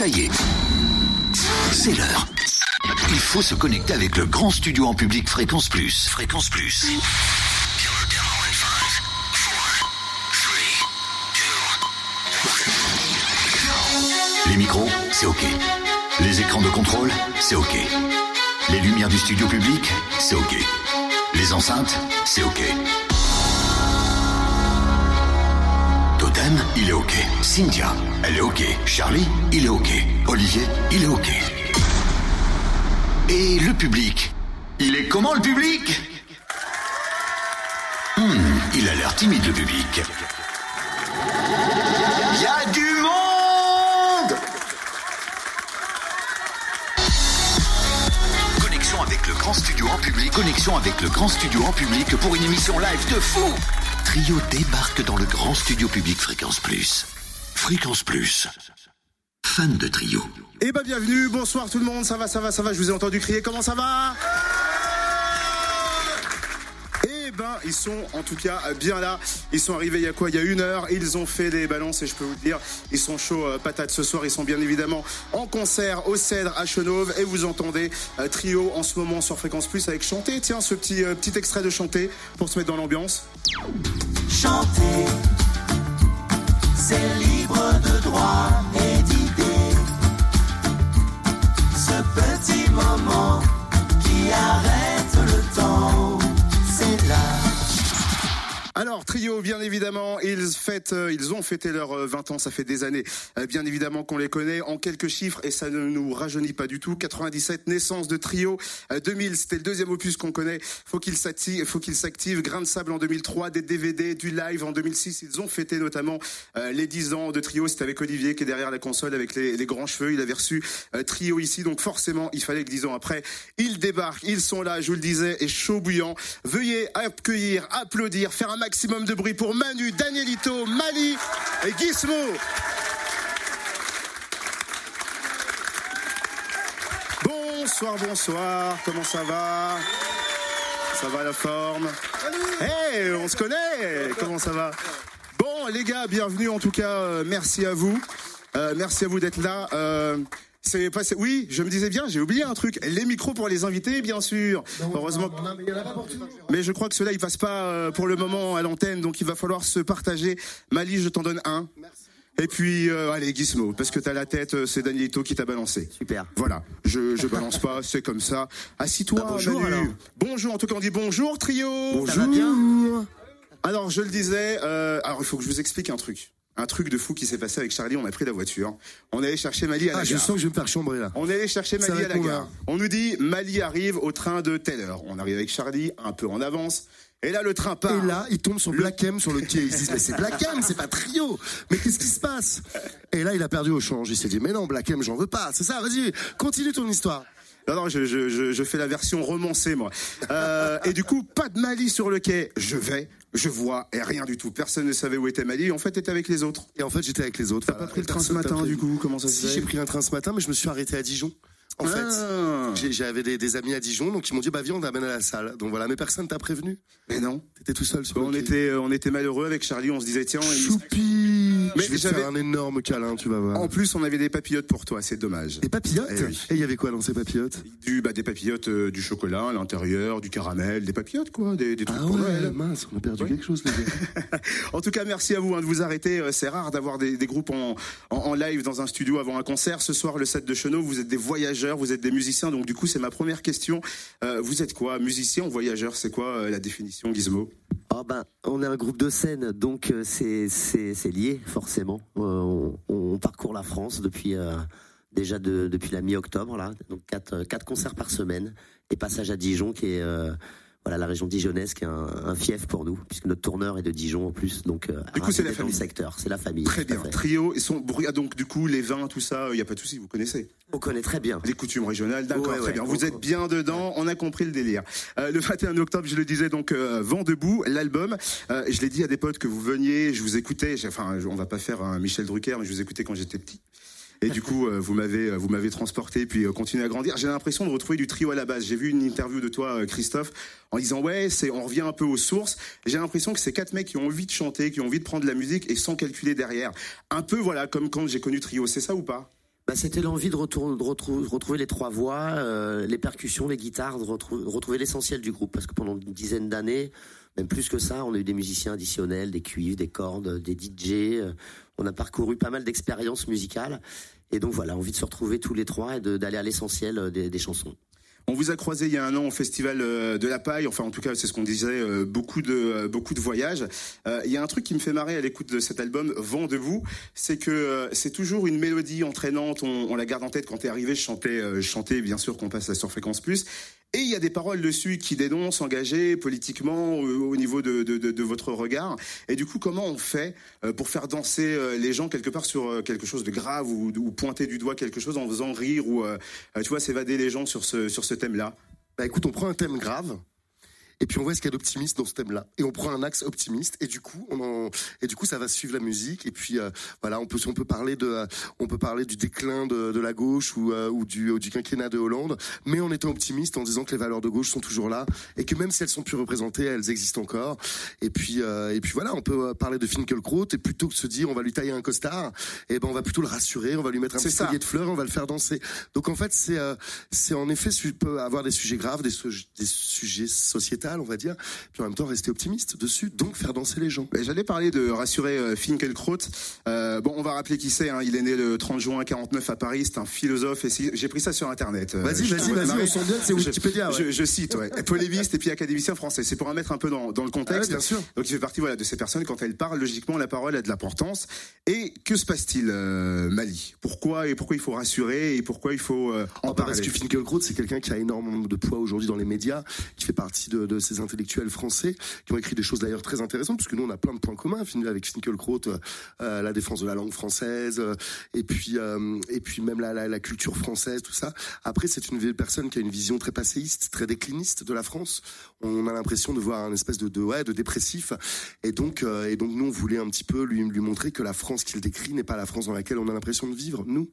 Ça y est, c'est l'heure. Il faut se connecter avec le grand studio en public Fréquence Plus. Fréquence Plus. Les micros, c'est OK. Les écrans de contrôle, c'est OK. Les lumières du studio public, c'est OK. Les enceintes, c'est OK. Il est OK. Cynthia, elle est OK. Charlie, il est OK. Olivier, il est OK. Et le public Il est comment le public? Hmm, il a l'air timide le public. Il y a du monde Connexion avec le grand studio en public. Connexion avec le grand studio en public pour une émission live de fou. Trio débarque dans le grand studio public Fréquence Plus. Fréquence Plus. Fan de Trio. Eh ben bienvenue, bonsoir tout le monde, ça va, ça va, ça va, je vous ai entendu crier, comment ça va? Eh ben ils sont en tout cas bien là, ils sont arrivés il y a quoi? Il y a une heure, ils ont fait des balances et je peux vous dire, ils sont chauds euh, patates ce soir, ils sont bien évidemment en concert au Cèdre à Chenauve et vous entendez euh, Trio en ce moment sur Fréquence Plus avec Chanter, tiens ce petit, euh, petit extrait de Chanter pour se mettre dans l'ambiance. Chanter, c'est libre de droit et d'idées. Ce petit moment Trio, bien évidemment, ils fêtent, euh, ils ont fêté leurs euh, 20 ans, ça fait des années. Euh, bien évidemment qu'on les connaît en quelques chiffres et ça ne nous rajeunit pas du tout. 97 naissance de Trio, Euh, 2000 c'était le deuxième opus qu'on connaît. Faut qu'ils s'activent. Grain de sable en 2003, des DVD, du live en 2006. Ils ont fêté notamment euh, les 10 ans de Trio. C'était avec Olivier qui est derrière la console avec les, les grands cheveux. Il avait reçu euh, Trio ici, donc forcément il fallait que 10 ans après, ils débarquent. Ils sont là, je vous le disais, et chaud bouillant. Veuillez accueillir, applaudir, faire un maximum de bruit pour Manu, Danielito, Mali et Gizmo. Bonsoir, bonsoir, comment ça va? Ça va la forme? Hey, on se connaît Comment ça va? Bon, les gars, bienvenue en tout cas, euh, merci à vous. Euh, merci à vous d'être là. Euh, c'est passé. Oui, je me disais bien, j'ai oublié un truc. Les micros pour les invités, bien sûr. Heureusement. Mais je crois que cela, il passe pas euh, pour le moment à l'antenne, donc il va falloir se partager. Mali, je t'en donne un. Et puis, euh, allez, Gizmo, parce que t'as la tête, euh, c'est Danielito qui t'a balancé. Super. Voilà, je, je balance pas, c'est comme ça. Assis-toi, Bah, bonjour, alors. Bonjour, en tout cas, on dit bonjour, trio. Ça va bien Alors, je le disais, euh, alors il faut que je vous explique un truc. Un truc de fou qui s'est passé avec Charlie, on a pris la voiture. On est allé chercher Mali à la Ah, je gare. sens que je vais me faire chambrer là. On est allé chercher Mali à la gare. On nous dit Mali arrive au train de telle heure. On arrive avec Charlie un peu en avance. Et là, le train part. Et là, il tombe sur Black M sur le quai. Il se mais c'est Black M, c'est pas Trio. Mais qu'est-ce qui se passe? Et là, il a perdu au change. Il s'est dit, mais non, Black M, j'en veux pas. C'est ça, vas-y, continue ton histoire. Non, non, je, je, je, je fais la version romancée, moi. Euh, et du coup, pas de Mali sur le quai. Je vais, je vois, et rien du tout. Personne ne savait où était Mali. En fait, était avec les autres. Et en fait, j'étais avec les autres. T'as pas pris le train ce matin, du coup? Comment ça se Si, fait? j'ai pris un train ce matin, mais je me suis arrêté à Dijon. En Ah. fait, J'ai- j'avais des, des amis à Dijon, donc ils m'ont dit, bah viens, on t'amène à la salle. Donc voilà, mais personne t'a prévenu. Mais non. T'étais tout seul sur On le quai. était, euh, on était malheureux avec Charlie. On se disait, tiens, Choupi Mais Je vais te j'avais- faire un énorme câlin, tu vas voir. en plus, on avait des papillotes pour toi. C'est dommage. Des papillotes Eh. Et il y avait quoi dans ces papillotes? Du, bah, des papillotes, euh, du chocolat à l'intérieur, du caramel, des papillotes, quoi, des, des trucs Ah pour ouais, Noël. mince, on a perdu Ouais. quelque chose, les gars. En tout cas, merci à vous hein, de vous arrêter. Euh, C'est rare d'avoir des, des groupes en, en, en live dans un studio avant un concert. Ce soir, le set de Chenot, vous êtes des voyageurs, vous êtes des musiciens. Donc, du coup, c'est ma première question. Euh, vous êtes quoi Musicien ou voyageur? C'est quoi euh, la définition, Gizmo? Oh ben, on est un groupe de scène, donc euh, c'est lié forcément. On, parcourt la France depuis déjà de- depuis la mi-octobre là, donc quatre quatre concerts par semaine et passage à Dijon qui est voilà la région dijonnaise qui est un, un fief pour nous puisque notre tourneur est de Dijon en plus, donc euh, Du coup, c'est la famille. secteur, c'est la famille. Très bien. Trio, ils sont bruyants. Donc, du coup, les vins, tout ça, il n'y a pas de souci, vous connaissez. On connaît très bien. Les coutumes régionales, d'accord, Ouais, très bien. on- Vous êtes bien dedans, on a compris le délire. Euh, le 21 octobre, je le disais donc, euh, Vent debout, l'album. Euh, je l'ai dit à des potes que vous veniez, je vous écoutais. Enfin, on va pas faire un Michel Drucker, mais je vous écoutais quand j'étais petit. Et du coup, euh, vous m'avez, euh, vous m'avez transporté, puis euh, continué à grandir. J'ai l'impression de retrouver du trio à la base. J'ai vu une interview de toi, Christophe, en disant ouais, on revient un peu aux sources. J'ai l'impression que c'est quatre mecs qui ont envie de chanter, qui ont envie de prendre de la musique et sans calculer derrière. Un peu, voilà, comme quand j'ai connu trio. C'est ça ou pas? Bah, c'était l'envie de, retour- de retrou- retrouver les trois voix, les percussions, les guitares, de retrou- retrouver l'essentiel du groupe. Parce que pendant une dizaine d'années, même plus que ça, on a eu des musiciens additionnels, des cuivres, des cordes, des DJ. On a parcouru pas mal d'expériences musicales. Et donc voilà, envie de se retrouver tous les trois et d'aller à l'essentiel euh, des, chansons. On vous a croisé il y a un an au festival euh, de la paille. Enfin, en tout cas, c'est ce qu'on disait. euh, beaucoup de beaucoup de voyages. Il y a un truc qui me fait marrer à l'écoute de cet album Vent debout, c'est que c'est toujours une mélodie entraînante. On, on la garde en tête. Quand t'es arrivé, je chantais, je chantais bien sûr qu'on passe la sur fréquence plus. Et il y a des paroles dessus qui dénoncent, engagées politiquement euh, au niveau de, de, de, votre regard. Et du coup, comment on fait euh, pour faire danser euh, les gens quelque part sur quelque chose de grave ou, ou pointer du doigt quelque chose en faisant rire ou tu vois s'évader les gens sur ce sur ce thème-là? Bah écoute, on prend un thème grave. Et puis on voit ce qu'il y a d'optimiste dans ce thème-là. Et on prend un axe optimiste. Et du coup, on en... et du coup, ça va suivre la musique. Et puis euh, voilà, on peut on peut parler de on peut parler du déclin de, de la gauche ou euh, ou du, ou du quinquennat de Hollande, mais en étant optimiste, en disant que les valeurs de gauche sont toujours là et que même si elles sont plus représentées, elles existent encore. Et puis euh, et puis voilà, on peut euh, parler de Finkelkraut et plutôt que de se dire on va lui tailler un costard, et ben on va plutôt le rassurer, on va lui mettre un petit collier de fleurs, on va le faire danser. Donc en fait, c'est euh, c'est en effet peut avoir des sujets graves, des, su- des sujets on va dire, puis en même temps rester optimiste dessus, donc faire danser les gens. J'allais parler de rassurer euh, Finkelkraut. Euh, bon, on va rappeler qui c'est. Hein. Il est né le 30 juin 49 à Paris. C'est un philosophe. Et j'ai pris ça sur Internet. Euh, Vas-y, je vas-y, vas-y, c'est Je- Wikipédia, ouais. Je, je cite, ouais. Polémiste et puis académicien français. C'est pour en mettre un peu dans, dans le Ah ouais, contexte. bien sûr. Donc il fait partie voilà de ces personnes quand elles parlent logiquement la parole a de l'importance. Et que se passe-t-il euh, Mali? Pourquoi et pourquoi il faut rassurer et pourquoi il faut euh, en Ah bah parler? parce que Finkielkraut, c'est quelqu'un qui a énormément de poids aujourd'hui dans les médias, qui fait partie de, de ces intellectuels français, qui ont écrit des choses d'ailleurs très intéressantes, parce que nous on a plein de points communs avec Finkielkraut, euh, euh, la défense de la langue française, euh, et puis euh, et puis même la, la, culture française, tout ça. Après, c'est une personne qui a une vision très passéiste, très décliniste de la France. On a l'impression de voir un espèce de, de ouais de dépressif, et donc et donc nous on voulait un petit peu lui lui montrer que la France qu'il décrit n'est pas la France dans laquelle on a l'impression de vivre nous.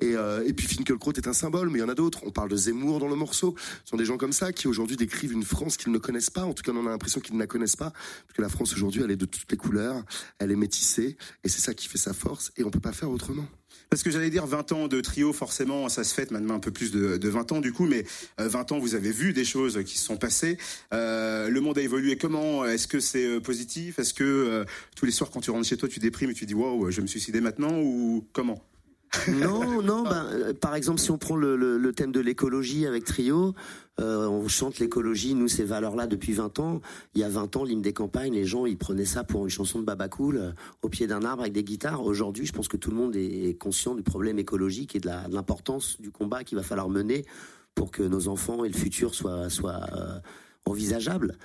Et, euh, et puis Finkielkraut est un symbole, mais il y en a d'autres. On parle de Zemmour dans le morceau. Ce sont des gens comme ça qui aujourd'hui décrivent une France qu'ils ne connaissent pas. En tout cas, on a l'impression qu'ils ne la connaissent pas. Parce que la France aujourd'hui, elle est de toutes les couleurs, elle est métissée, et c'est ça qui fait sa force, et on peut pas faire autrement. Parce que j'allais dire 20 ans de trio, forcément, ça se fête maintenant un peu plus de, de 20 ans du coup, mais euh, 20 ans, vous avez vu des choses qui se sont passées. Euh, le monde a évolué comment Est-ce que c'est euh, positif? Est-ce que euh, tous les soirs, quand tu rentres chez toi, tu déprimes et tu dis waouh, je me suicider maintenant? Ou comment? Non, non, ben, euh, par exemple, si on prend le, le- le thème de l'écologie avec Trio, euh, on chante l'écologie, nous, ces valeurs-là, depuis 20 ans. Il y a 20 ans, l'hymne des campagnes, les gens, ils prenaient ça pour une chanson de Babacool, euh, au pied d'un arbre avec des guitares. Aujourd'hui, je pense que tout le monde est conscient du problème écologique et de l'importance du combat qu'il va falloir mener pour que nos enfants et le futur soient, soient euh, envisageables.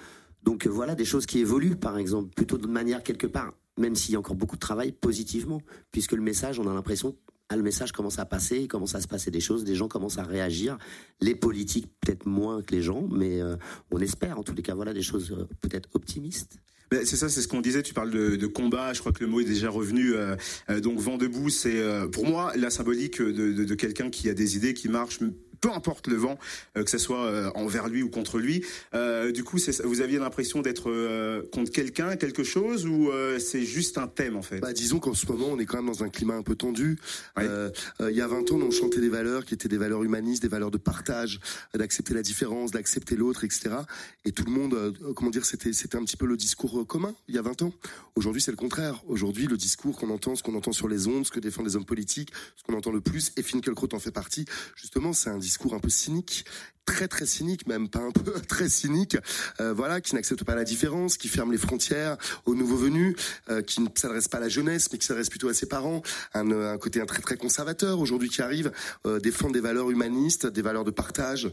Donc voilà des choses qui évoluent, par exemple, plutôt de manière quelque part, même s'il y a encore beaucoup de travail, positivement, puisque le message, on a l'impression ah, le message commence à passer, il commence à se passer des choses, des gens commencent à réagir. Les politiques, peut-être moins que les gens, mais euh, on espère, en tous les cas, voilà des choses euh, peut-être optimistes. C'est ça, c'est ce qu'on disait. Tu parles de, combat. Je crois que le mot est déjà revenu. euh, donc vent debout, c'est pour moi la symbolique de, de, de quelqu'un qui a des idées, qui marche. Peu importe le vent, euh, que ce soit euh, envers lui ou contre lui. Euh, du coup, vous aviez l'impression d'être contre quelqu'un, quelque chose, ou c'est juste un thème en fait? Bah, disons qu'en ce moment, on est quand même dans un climat un peu tendu. Ouais. Il y a 20 ans, on chantait des valeurs qui étaient des valeurs humanistes, des valeurs de partage, d'accepter la différence, d'accepter l'autre, etc. Et tout le monde, comment dire, c'était c'était un petit peu le discours commun il y a 20 ans. Aujourd'hui, c'est le contraire. Aujourd'hui, le discours qu'on entend, ce qu'on entend sur les ondes, ce que défendent les hommes politiques, ce qu'on entend le plus, et Finkielkraut en fait partie. Justement, c'est un discours un peu cynique très très cynique, même pas un peu très cynique, euh, voilà, qui n'accepte pas la différence, qui ferme les frontières aux nouveaux venus, euh, qui ne s'adresse pas à la jeunesse, mais qui s'adresse plutôt à ses parents, un, euh, un côté un très très conservateur aujourd'hui qui arrive, euh, défendre des valeurs humanistes, des valeurs de partage,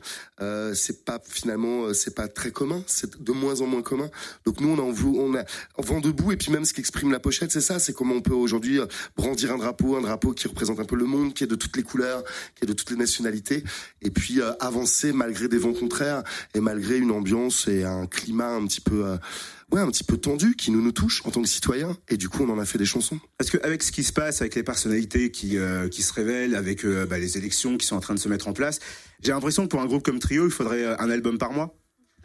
c'est pas finalement c'est pas très commun, c'est de moins en moins commun. Donc nous on en on a on debout et puis même ce qu'exprime la pochette, c'est ça, c'est comment on peut aujourd'hui brandir un drapeau, un drapeau qui représente un peu le monde, qui est de toutes les couleurs, qui est de toutes les nationalités, et puis avancer malgré des vents contraires et malgré une ambiance et un climat un petit peu, euh, ouais, un petit peu tendu qui nous touche en tant que citoyens. Et du coup, on en a fait des chansons. Parce qu'avec ce qui se passe, avec les personnalités qui, euh, se révèlent, avec euh, bah, les élections qui sont en train de se mettre en place, j'ai l'impression que pour un groupe comme Trio, il faudrait un album par mois.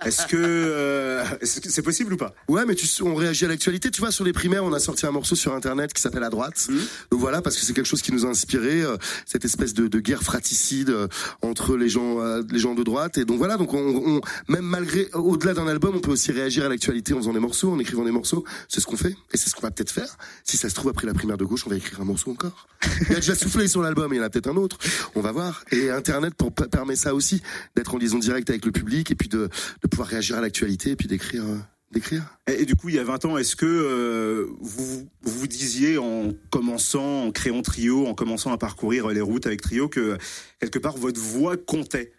Est-ce que euh, c'est possible ou pas? Ouais, mais tu, on réagit à l'actualité. Tu vois, sur les primaires, on a sorti un morceau sur Internet qui s'appelle À droite. Mhm. Donc voilà, parce que c'est quelque chose qui nous a inspiré, euh, cette espèce de, de guerre fratricide euh, entre les gens, euh, les gens de droite. Et donc voilà, donc on, on- même malgré, au-delà d'un album, on peut aussi réagir à l'actualité en faisant des morceaux, en écrivant des morceaux. C'est ce qu'on fait, et c'est ce qu'on va peut-être faire. Si ça se trouve après la primaire de gauche, on va écrire un morceau encore. Il a déjà soufflé sur l'album, il y en a peut-être un autre. On va voir. Et Internet pour, permet ça aussi, d'être en liaison directe avec le public et puis de, de pouvoir réagir à l'actualité et puis d'écrire, euh, d'écrire. et, et du coup, il y a 20 ans, est-ce que euh, vous vous disiez en commençant, en créant Trio, en commençant à parcourir les routes avec Trio, que quelque part votre voix comptait?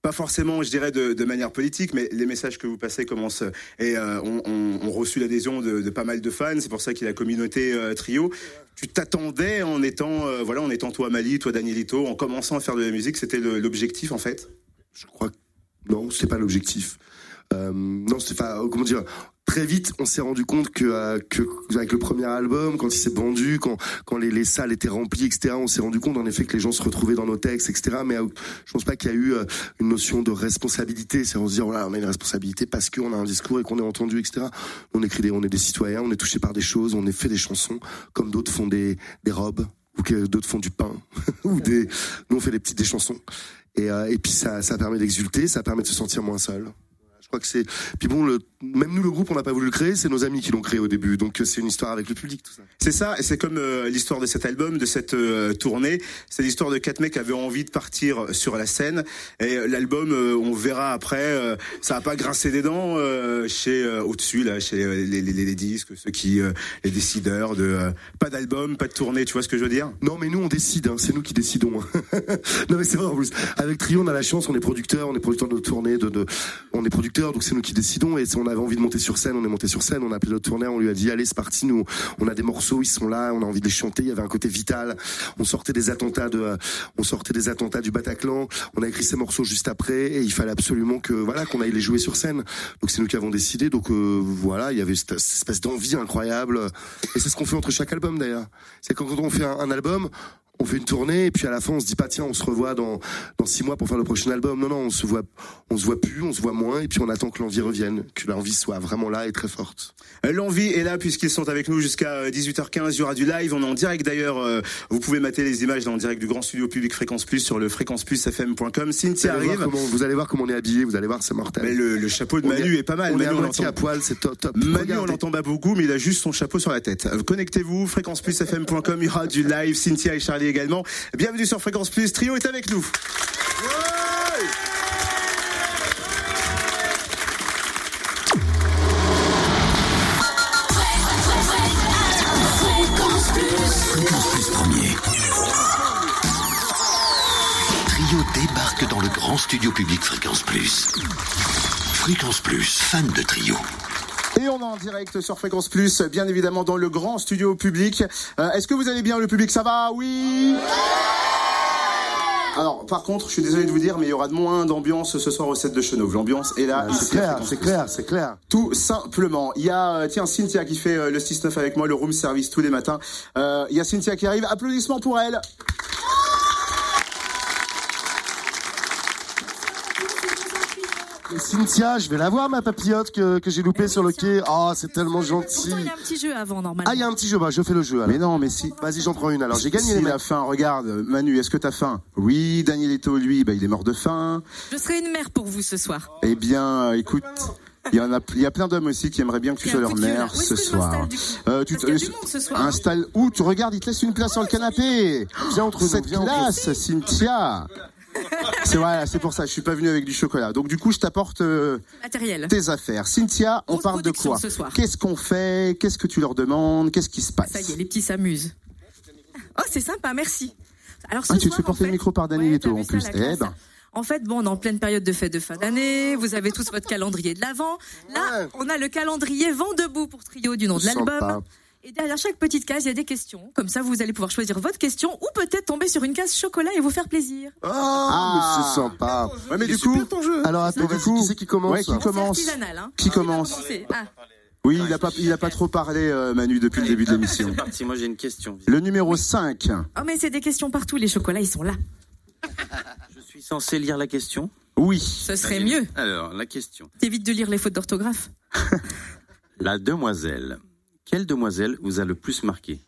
Pas forcément, je dirais, de, de manière politique, mais les messages que vous passez commencent et euh, ont, ont- ont reçu l'adhésion de, de pas mal de fans. C'est pour ça qu'il y a la communauté euh, trio. Tu t'attendais en étant, euh, voilà, en étant toi Mali, toi Danielito, en commençant à faire de la musique, c'était l'objectif en fait? Je crois que non, c'était pas l'objectif. Euh, non, c'est pas comment dire. Très vite, on s'est rendu compte que, euh, que avec le premier album, quand il s'est vendu, quand quand les, les salles étaient remplies, etc., on s'est rendu compte en effet que les gens se retrouvaient dans nos textes, etc. Mais euh, je pense pas qu'il y a eu euh, une notion de responsabilité. C'est on se dit voilà, on a une responsabilité parce qu'on a un discours et qu'on est entendu, etc. On écrit des, on est des citoyens, on est touchés par des choses, on est fait des chansons comme d'autres font des des robes ou que d'autres font du pain ou des nous on fait des petites des chansons et, euh, et puis ça, ça permet d'exulter, ça permet de se sentir moins seul. Je crois que c'est. Puis bon, le... même nous, le groupe, on n'a pas voulu le créer, c'est nos amis qui l'ont créé au début. Donc euh, c'est une histoire avec le public, tout ça. C'est ça, et c'est comme euh, l'histoire de cet album, de cette euh, tournée. C'est l'histoire de quatre mecs qui avaient envie de partir sur la scène. Et l'album, euh, on verra après, ça a pas grincé des dents chez au-dessus là, chez les, les, les- les disques, ceux qui, les décideurs de pas d'album, pas de tournée. Tu vois ce que je veux dire? Non, mais nous, on décide, hein, c'est nous qui décidons. non, mais c'est vrai en plus. Avec Trio, on a la chance, on est producteur, on est producteur de nos tournées, de, de... on est producteur, donc c'est nous qui décidons. Et on avait envie de monter sur scène, on est monté sur scène, on a appelé notre tourneur, on lui a dit, allez, c'est parti, nous, on a des morceaux, ils sont là, on a envie de les chanter. Il y avait un côté vital. On sortait des attentats de, euh, on sortait des attentats du Bataclan. On a écrit ces morceaux juste après, et il fallait absolument que, voilà, qu'on aille les jouer sur scène. Donc c'est nous qui avons décidé. Donc euh, voilà, il y avait cette, espèce d'envie incroyable. Et c'est ce qu'on fait entre chaque album d'ailleurs. C'est quand, on fait un album, on fait une tournée et puis à la fin on se dit pas tiens on se revoit dans dans six mois pour faire le prochain album. Non non, on se voit on se voit plus, on se voit moins et puis on attend que l'envie revienne, que l'envie soit vraiment là et très forte. Euh, L'envie est là puisqu'ils sont avec nous jusqu'à euh, 18h15. Il y aura du live. On est en direct d'ailleurs. euh, Vous pouvez mater les images dans le direct du grand studio public Fréquence Plus sur le fréquenceplusfm.com. Cynthia arrive. comment, vous allez voir comment on est habillé, vous allez voir c'est mortel. Mais le, le chapeau de Manu est, pas mal. On est Manu, à on l'entend- à poil, c'est top top. Manu, on l'entend pas beaucoup, mais il a juste son chapeau sur la tête. Euh, Connectez-vous, fréquenceplusfm.com, il y aura du live, Cynthia et Charlie Bienvenue sur Fréquence Plus, Trio est avec nous. Fréquence premier. Trio débarque dans le grand studio public Fréquence Plus. Fréquence Plus, fan de Trio. Et on est en direct sur Fréquence Plus, bien évidemment dans le grand studio public. Euh, Est-ce que vous allez bien, le public? Ça va? Oui alors, par contre, je suis désolé de vous dire, mais il y aura de moins d'ambiance ce soir au set de Chenauve. L'ambiance est là. C'est clair, c'est clair, c'est clair. Tout simplement. Il y a, euh, tiens, Cynthia qui fait euh, le 6-9 avec moi, le room service tous les matins. Euh, il y a Cynthia qui arrive. Applaudissements pour elle. Cynthia, je vais la voir ma papillote que, que j'ai loupée sur le quai. Oh, c'est tellement gentil. Pourtant, il y a un petit jeu avant, normalement. Ah, il y a un petit jeu, bah je fais le jeu alors. Mais non, mais si. Vas-y, j'en prends une alors. J'ai gagné les S'il mecs. a faim, regarde, Manu, est-ce que t'as faim? Oui, Danielito, lui, bah, il est mort de faim. Je serai une mère pour vous ce soir. Eh bien, euh, écoute, il y en a, il y a plein d'hommes aussi qui aimeraient bien que tu sois leur mère ce soir. m'installe, du coup? Euh, tu Parce qu'il y a du monde ce soir. installe où? Tu regardes, il te laisse une place sur le canapé. Viens entre nous, Cette viens classe, Cynthia. C'est vrai, c'est pour ça, je suis pas venu avec du chocolat. Donc du coup, je t'apporte euh, Matériel. tes affaires. Cynthia, on parle de quoi. Qu'est-ce qu'on fait Qu'est-ce que tu leur demandes Qu'est-ce qui se passe Ça y est, les petits s'amusent. Oh, c'est sympa, merci. Alors, ce Ah, tu te soir, fais en porter le micro par Danielito, Ouais, en t'as vu plus. Eh ben. En fait, bon, on est en pleine période de fête de fin d'année. Vous avez tous votre calendrier de l'avant. Là, Ouais. on a le calendrier Vent debout pour trio du nom de l'album. Et derrière chaque petite case, il y a des questions. Comme ça, vous allez pouvoir choisir votre question ou peut-être tomber sur une case chocolat et vous faire plaisir. Oh, Ah. mais c'est sympa. Ouais, mais du coup, super, ton jeu. Alors attends, du coup, qui c'est qui commence ouais, qui C'est commence hein. Qui commence Ah. Oui, il a pas, il a pas trop parlé, euh, Manu, depuis le début de l'émission. C'est parti, moi j'ai une question. Le numéro 5. Oh, mais c'est des questions partout. Les chocolats, ils sont là. Je suis censé lire la question? Oui. Ce serait mieux. Alors, la question. T'évites de lire les fautes d'orthographe? La demoiselle. Quelle demoiselle vous a le plus marqué?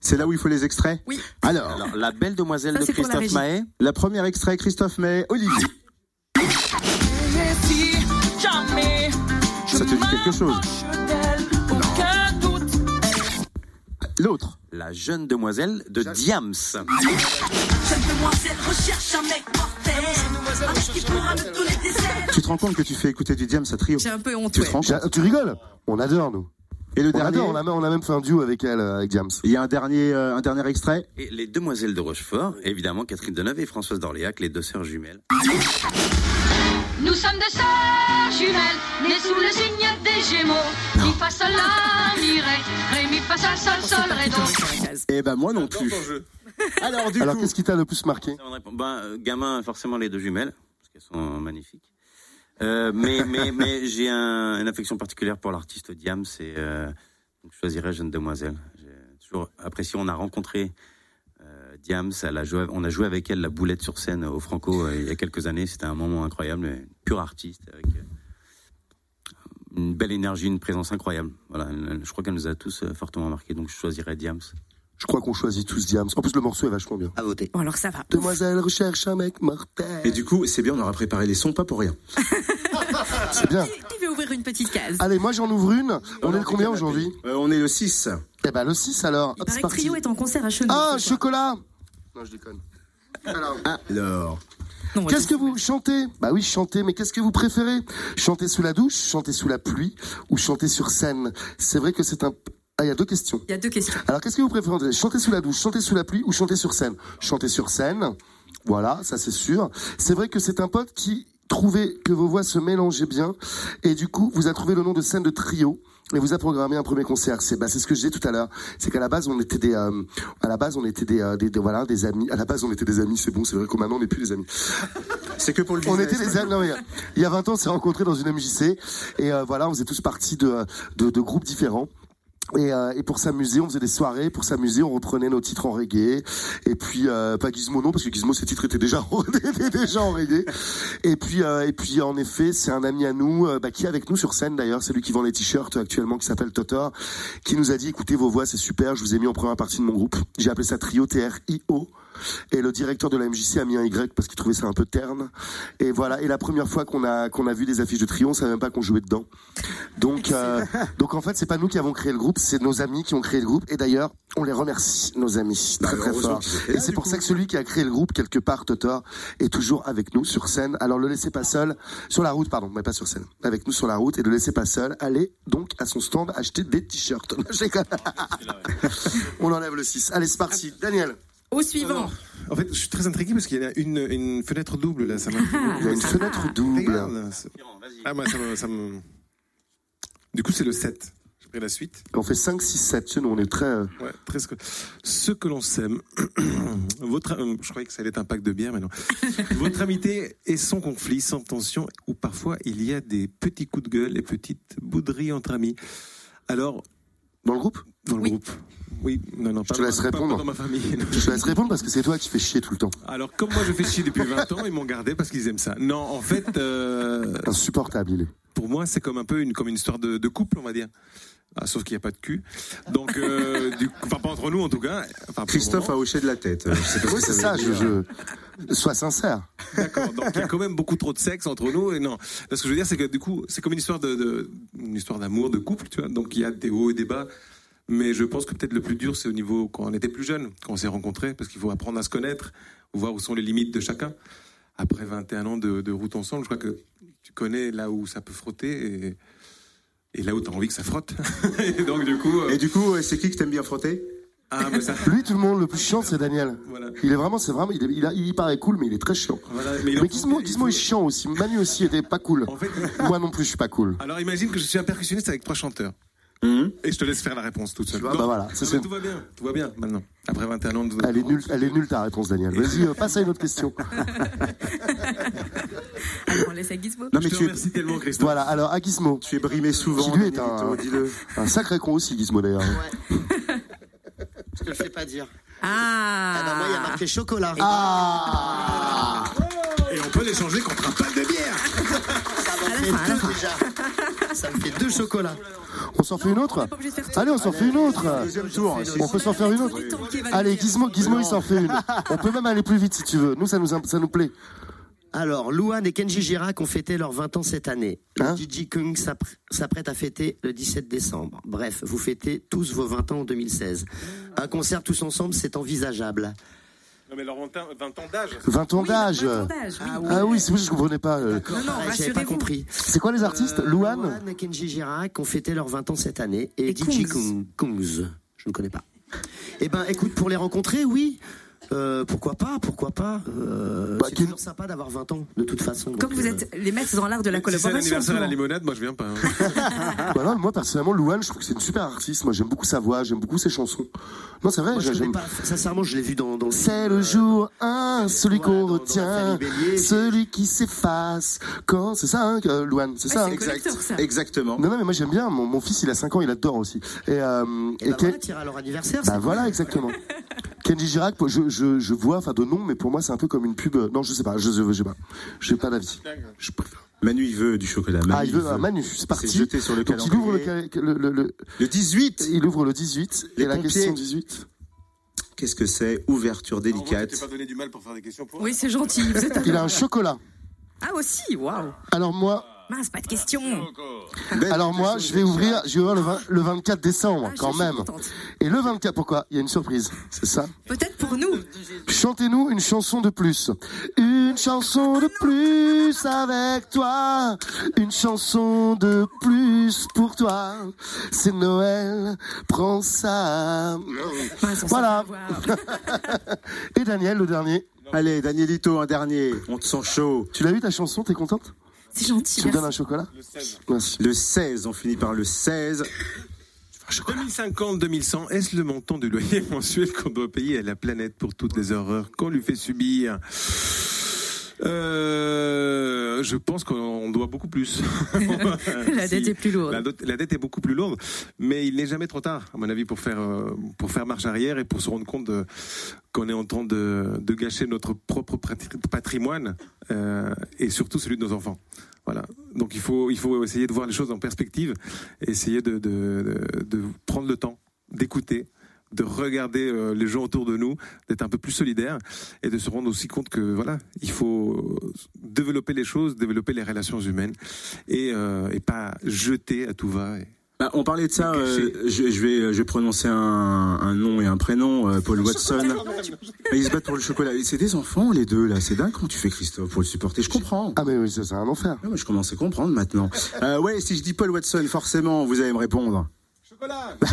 C'est là où il faut les extraits? Oui. Alors, Alors, la belle demoiselle Ça, de la Christophe régie. Mahé. la première extrait, Christophe May, Olivier. Ça te dit quelque chose? L'autre. La jeune demoiselle de Diams. Tu te rends compte que tu fais écouter du Diams à trio? J'ai un peu honte. Tu te rends compte? Tu rigoles? On adore, nous. Et le On dernier, adore, on a, même- on a même fait un duo avec elle, euh, avec James. il y a un dernier, euh, un dernier extrait. Et les demoiselles de Rochefort, évidemment Catherine Deneuve et Françoise d'Orléac, les deux sœurs jumelles. Nous sommes deux sœurs jumelles, nées sous le signe des Gémeaux. Mi fa sol la mi ré, ré mi fa sol sol sol ré do. Eh ben moi non plus. Alors du Alors, coup, qu'est-ce qui t'a le plus marqué? Ben, euh, gamin, forcément les deux jumelles, parce qu'elles sont magnifiques. Euh, mais mais, mais j'ai un- une affection particulière pour l'artiste Diams et euh, donc je choisirais Jeune Demoiselle. J'ai toujours apprécié. On a rencontré euh, Diams, elle a joué, on a joué avec elle la boulette sur scène au Franco euh, il y a quelques années. C'était un moment incroyable, une pure artiste avec une belle énergie, une présence incroyable. Voilà, je crois qu'elle nous a tous fortement marqué, donc je choisirais Diams. Je crois qu'on choisit tous Diams. En plus, le morceau est vachement bien. À voter. Bon, alors ça va. Demoiselle recherche un mec mortel. et du coup, c'est bien, on aura préparé les sons pas pour rien. C'est bien. Qui, qui veut ouvrir une petite case? Allez, moi j'en ouvre une. On est le combien aujourd'hui? Euh, On est le 6. Eh ben le 6 alors. Il Hop, paraît que parti. Trio est en concert à Chenot. Ah, chocolat Non, je déconne. Alors, Alors, Non, qu'est-ce que vous chantez? Bah oui, chantez, mais qu'est-ce que vous préférez? Chanter sous la douche, chanter sous la pluie ou chanter sur scène? C'est vrai que c'est un... Ah, il y a deux questions. Il y a deux questions. Alors, qu'est-ce que vous préférez Chanter sous la douche, chanter sous la pluie ou chanter sur scène? Chanter sur scène, voilà, ça c'est sûr. C'est vrai que c'est un pote qui trouvait que vos voix se mélangeaient bien et du coup, vous a trouvé le nom de scène de trio et vous a programmé un premier concert. C'est bah, c'est ce que je disais tout à l'heure. C'est qu'à la base, on était des euh, à la base, on était des, euh, des, des- voilà, des amis. À la base, on était des amis, c'est bon, c'est vrai que maintenant on n'est plus des amis. c'est que pour le On business. était les amis. non, mais, il y a 20 ans, on s'est rencontrés dans une MJC et euh, voilà, on faisait tous partie de, de, de groupes différents. Et, euh, et pour s'amuser, on faisait des soirées. Pour s'amuser, on reprenait nos titres en reggae. Et puis euh, pas Gizmo non, parce que Gizmo ses titres étaient déjà en, étaient déjà en reggae. Et puis euh, et puis en effet, c'est un ami à nous euh, bah, qui est avec nous sur scène d'ailleurs. C'est lui qui vend les t-shirts actuellement, qui s'appelle Totor, qui nous a dit écoutez vos voix, c'est super. Je vous ai mis en première partie de mon groupe. J'ai appelé ça Trio T R I O. Et le directeur de la MJC a mis un Y parce qu'il trouvait ça un peu terne. Et voilà. Et la première fois qu'on a qu'on a vu des affiches de Trio, on savait même pas qu'on jouait dedans. Donc euh, donc en fait, c'est pas nous qui avons créé le groupe, c'est nos amis qui ont créé le groupe. Et d'ailleurs, on les remercie, nos amis, très très heureusement fort. Et c'est pour coup. ça que celui qui a créé le groupe quelque part, Totor, est toujours avec nous sur scène. Alors le laissez pas seul sur la route, pardon, mais pas sur scène. Avec nous sur la route et le laissez pas seul. Allez donc à son stand acheter des t-shirts. Je déconne. on enlève le 6. Allez, c'est parti. Daniel. Au suivant. En fait, je suis très intrigué parce qu'il y a une, une fenêtre double là. Ça m'a. Il y a une fenêtre double. C'est- Ah, moi, ça me, ça me- Du coup, c'est le 7. J'ai pris la suite. On fait 5, 6, 7. Tu sais, nous, on est très. euh, Ouais, très Ce que l'on sème. Votre, euh, je croyais que ça allait être un pack de bière, mais non. Votre amitié est sans conflit, sans tension, où parfois il y a des petits coups de gueule et petites bouderies entre amis. Alors, Dans le groupe? dans le Oui. groupe. Oui, non, non, Je pas, te laisse pas- pas répondre. dans ma famille. Je te laisse répondre parce que c'est toi qui fais chier tout le temps. Alors, comme moi je fais chier depuis 20 ans, ils m'ont gardé parce qu'ils aiment ça. Non, en fait, euh, Insupportable, il est. pour moi, c'est comme un peu une, comme une histoire de, de couple, on va dire. Ah, sauf qu'il n'y a pas de cul. Donc, euh, du, enfin, pas entre nous en tout cas. Enfin, Christophe a hoché de la tête. Oui, c'est ça, je. Sois sincère. D'accord. Donc, il y a quand même beaucoup trop de sexe entre nous. Et non. Là, ce que je veux dire, c'est que du coup, c'est comme une histoire de, de- une histoire d'amour, de couple, tu vois. Donc, il y a des hauts et des bas. Mais je pense que peut-être le plus dur, c'est au niveau quand on était plus jeune, quand on s'est rencontrés, parce qu'il faut apprendre à se connaître, voir où sont les limites de chacun. Après 21 ans de, de route ensemble, je crois que tu connais là où ça peut frotter et, et là où tu as envie que ça frotte. et donc, du coup. euh, Et du coup, c'est qui que t'aimes bien frotter? Ah, mais ça. Lui, tout le monde, le plus chiant, c'est Daniel. Voilà. Il est vraiment, c'est vraiment, il, est- il, a- il paraît cool, mais il est très chiant. Voilà. Mais, Gizmo, il Gizmo faut- est chiant aussi. Manu aussi était pas cool. En fait, Moi non plus, je suis pas cool. alors imagine que je suis un percussionniste avec trois chanteurs. Et je te laisse faire la réponse toute seule. vois, Non, bah voilà, non, c'est- tout va bien, tout va bien maintenant. Après 21 ans de. Elle est nulle, elle est nulle ta réponse, Daniel. Vas-y, euh, passe à une autre question. Alors, on laisse à Gizmo. Non, Je mais te tu es, remercie tellement, Christophe. Voilà, alors à Gizmo. tu es brimé souvent. Qui lui est un- dis-le. Un sacré con aussi, Gizmo d'ailleurs. Je te le fais pas dire. Ah. Ah bah moi, il y a marqué chocolat. Ah Et on peut l'échanger contre un pal de bière. À la fin, à la fin. déjà. Ça me fait deux chocolats. On s'en fait une autre. Allez, on s'en fait une autre. Deuxième tour. On peut s'en faire une autre. Allez, Gizmo, Gizmo, il s'en fait une. On peut même aller plus vite si tu veux. Nous, ça nous, ça nous plaît. Alors, Louane et Kenji Girac ont fêté leurs 20 ans cette année. Hein DJ Kung s'appr- s'apprête à fêter le 17 décembre. Bref, vous fêtez tous vos 20 ans en 2016. Un concert tous ensemble, c'est envisageable. Non, mais leur 20 ans 20 ans d'âge. 20 ans Oui, d'âge. vingt ans d'âge, oui. Ah oui, c'est vrai, je comprenais pas. euh. Non, non, J'avais pas compris. C'est quoi les artistes Euh, Louane et Kenji Girac ont fêté leurs 20 ans cette année. Et, Et DJ Kungs. Kung- Kungs. Je ne connais pas. Eh ben, écoute, pour les rencontrer, oui. Euh, pourquoi pas, pourquoi pas. Euh, Bah, c'est toujours sympa d'avoir 20 ans, de toute façon. Comme donc, vous euh, êtes les maîtres dans l'art de la Si c'est collaboration. l'anniversaire à la limonade, moi je viens pas. hein. Bah non, moi personnellement, Louane, je trouve que c'est une super artiste. Moi, j'aime beaucoup sa voix, j'aime beaucoup ses chansons. Non, c'est vrai, Moi, je j'aime. pas. Sincèrement, je l'ai vu dans, C'est le jour 1, celui Ouais, qu'on retient, Bélier. celui qui s'efface. Quand C'est ça, hein, Louane, c'est Ouais, ça. c'est hein ça. Exactement. non, non, mais moi j'aime bien. Mon, mon fils, il a 5 ans, il adore aussi. Et, euh, Et, bah Ken- voilà, tire à leur anniversaire. Bah voilà, exactement. Kenji Girac, je, je, je vois, enfin de nom, mais pour moi c'est un peu comme une pub. euh, Non, je sais pas, je, je, je sais pas. J'ai pas d'avis. Je préfère. Manu, il veut du chocolat. Manu, Ah, il veut, ah, Manu, c'est parti. jeté sur le Donc il ouvre le, le, le, le- Le 18. il ouvre le 18 Les et la question 18. Qu'est-ce que c'est? Ouverture je délicate. pas donné du mal pour faire des questions pour Oui, c'est gentil. Vous êtes Il a un chocolat. Ah aussi, waouh. Alors moi, Mince, pas de question. Belle alors moi, je vais ouvrir, je vais ouvrir le, 20 le 24 décembre Ah, je quand suis même. contente. Et le 24, pourquoi? Il y a une surprise, c'est ça? Peut-être pour nous. Chantez-nous une chanson de plus. Une chanson de plus avec toi. Une chanson de plus pour toi. C'est Noël, prends ça. Mince, on Voilà. s'en va voir. Et Daniel, le dernier. Allez, Danielito, un dernier. On te sent chaud. Tu l'as eu ta chanson, t'es contente? C'est gentil. Tu me donnes un chocolat Le 16. Merci. Le 16, on finit par le 16. 2050-2100, est-ce le montant du loyer mensuel qu'on doit payer à la planète pour toutes les horreurs qu'on lui fait subir? Euh, je pense qu'on doit beaucoup plus. La dette est plus lourde. La, dette est beaucoup plus lourde, mais il n'est jamais trop tard, à mon avis, pour faire euh, pour faire marche arrière et pour se rendre compte qu'on est en train de, de gâcher notre propre patri- patrimoine euh, et surtout celui de nos enfants. Voilà. Donc il faut il faut essayer de voir les choses en perspective, essayer de, de prendre le temps d'écouter de regarder euh, les gens autour de nous, d'être un peu plus solidaire et de se rendre aussi compte que voilà, il faut développer les choses, développer les relations humaines et, euh, et pas jeter à tout va. Et- Bah, on parlait de ça, euh, je, je vais, je vais prononcer un, un nom et un prénom, euh, Paul Watson. Et Ils se battent pour le chocolat. C'est des enfants, les deux, là. C'est dingue comment tu fais, Christophe, pour le supporter. Je comprends. Ah mais oui, ça, c'est un enfer. Ah, moi, je commence à comprendre maintenant. Euh, ouais, si je dis Paul Watson, forcément, vous allez me répondre.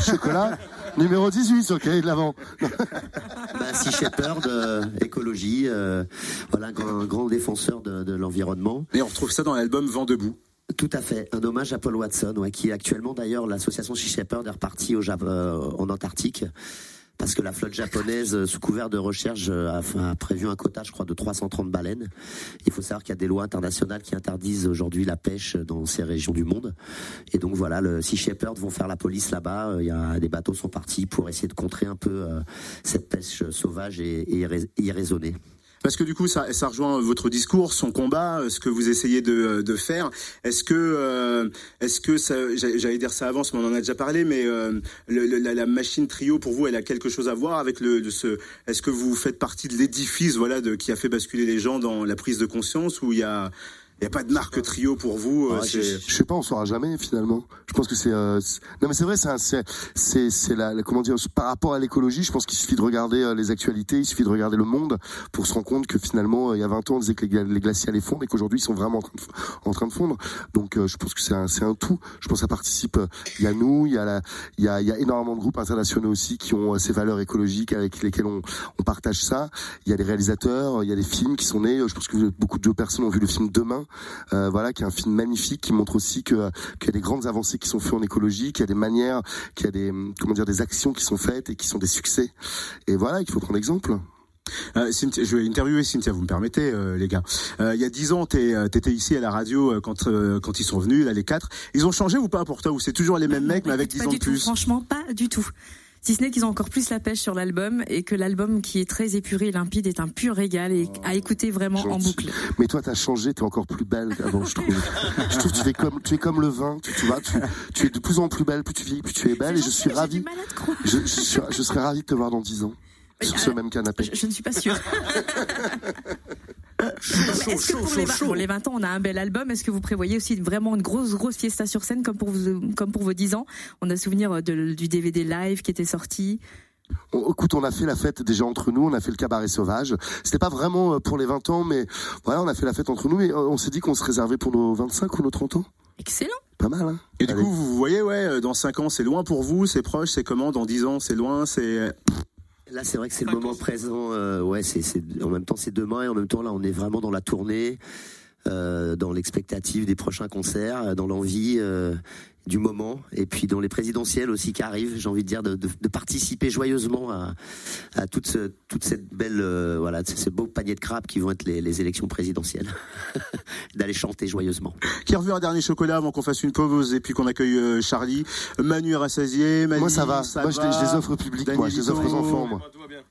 Chocolat, numéro 18 sur le cahier de l'avant. Bah, Sea Shepherd, euh, écologie, euh, voilà, un grand, défenseur de, de l'environnement. Et on retrouve ça dans l'album Vent debout. Tout à fait, un hommage à Paul Watson, ouais, qui est actuellement d'ailleurs l'association Sea Shepherd est repartie au euh, en Antarctique. Parce que la flotte japonaise, euh, sous couvert de recherche, euh, a, prévu un quota, je crois, de 330 baleines. Il faut savoir qu'il y a des lois internationales qui interdisent aujourd'hui la pêche dans ces régions du monde. Et donc voilà, le Sea Shepherd vont faire la police là-bas. Euh, Il y a des bateaux sont partis pour essayer de contrer un peu cette pêche sauvage et, et irrais- irraisonnée. Parce que du coup, ça, ça rejoint votre discours, son combat, euh, ce que vous essayez de, de faire. Est-ce que, euh, est-ce que ça, j'a- j'allais dire ça avance, mais on en a déjà parlé, mais euh, la machine trio pour vous, elle a quelque chose à voir avec le, de ce. Est-ce que vous faites partie de l'édifice, voilà, de, qui a fait basculer les gens dans la prise de conscience, ou il y a, il y a pas de marque trio pour vous euh, Ah, c'est- je, je sais pas, on saura jamais finalement. Je pense que c'est euh, non mais c'est vrai, c'est c'est la, la- comment dire par rapport à l'écologie. Je pense qu'il suffit de regarder euh, les actualités, il suffit de regarder le monde pour se rendre compte que finalement euh, il y a 20 ans on disait que les, gla- les glaciers allaient fondre et qu'aujourd'hui ils sont vraiment en train de, f- en train de fondre. Donc euh, je pense que c'est un c'est un tout. Je pense que ça participe. Il y a nous, il y a la, il y a il y a énormément de groupes internationaux aussi qui ont euh, ces valeurs écologiques avec lesquelles on on partage ça. Il y a des réalisateurs, il y a des films qui sont nés. Je pense que beaucoup de personnes ont vu le film Demain, euh, voilà, qui est un film magnifique qui montre aussi que qu'il y a des grandes avancées qui sont faites en écologie, qu'il y a des manières, qu'il y a des comment dire des actions qui sont faites et qui sont des succès. Et voilà, il faut prendre exemple. Euh, Cynthia, je vais interviewer Cynthia, vous me permettez, euh, les gars. Euh, il y a dix ans, t'étais ici à la radio euh, quand euh, quand ils sont venus, là, les quatre. Ils ont changé ou pas pour toi Ou c'est toujours les mêmes mecs, mais avec dix ans de tout, plus? Franchement, pas du tout. Si ce n'est qu'ils ont encore plus la pêche sur l'album et que l'album qui est très épuré et limpide est un pur régal et à écouter vraiment en boucle. Mais toi, t'as changé, t'es encore plus belle qu'avant, je trouve. je trouve que tu es comme, tu es comme le vin, tu, tu vois, tu, tu es de plus en plus belle, plus tu vis, plus tu es belle, et je suis ravi. Je, je, suis- je serais ravi de te voir dans 10 ans. Sur ce même canapé. Je, je ne suis pas sûre. Est-ce que pour les, 20, pour les 20 ans, on a un bel album Est-ce que vous prévoyez aussi vraiment une grosse, grosse fiesta sur scène comme pour, vous, comme pour vos 10 ans? On a souvenir de- du DVD live qui était sorti. On- écoute, on a fait la fête déjà entre nous, on a fait le cabaret sauvage. C'était pas vraiment euh, pour les 20 ans, mais voilà, on a fait la fête entre nous, mais euh, on s'est dit qu'on se réservait pour nos 25 ou nos 30 ans. Excellent. Pas mal, hein Et du Allez. coup, vous voyez, ouais, euh, dans 5 ans, c'est loin pour vous, c'est proche, c'est comment? Dans 10 ans, c'est loin, c'est. Là, c'est vrai que c'est le moment présent. euh, ouais, c'est, en même temps, c'est demain et en même temps, là, on est vraiment dans la tournée, euh, dans l'expectative des prochains concerts, dans l'envie euh, du moment, et puis dans les présidentielles aussi qui arrivent. J'ai envie de dire de, de- de participer joyeusement à, à toute, ce- toute cette belle, euh, voilà, ce ce beau panier de crabes qui vont être les, les élections présidentielles. D'aller chanter joyeusement. Qui a revu un dernier chocolat avant qu'on fasse une pause et puis qu'on accueille euh, Charlie? Manu est rassasié. Manu, Moi, ça va. Moi, je les- je les offre au public, moi. Je les offre aux enfants, moi.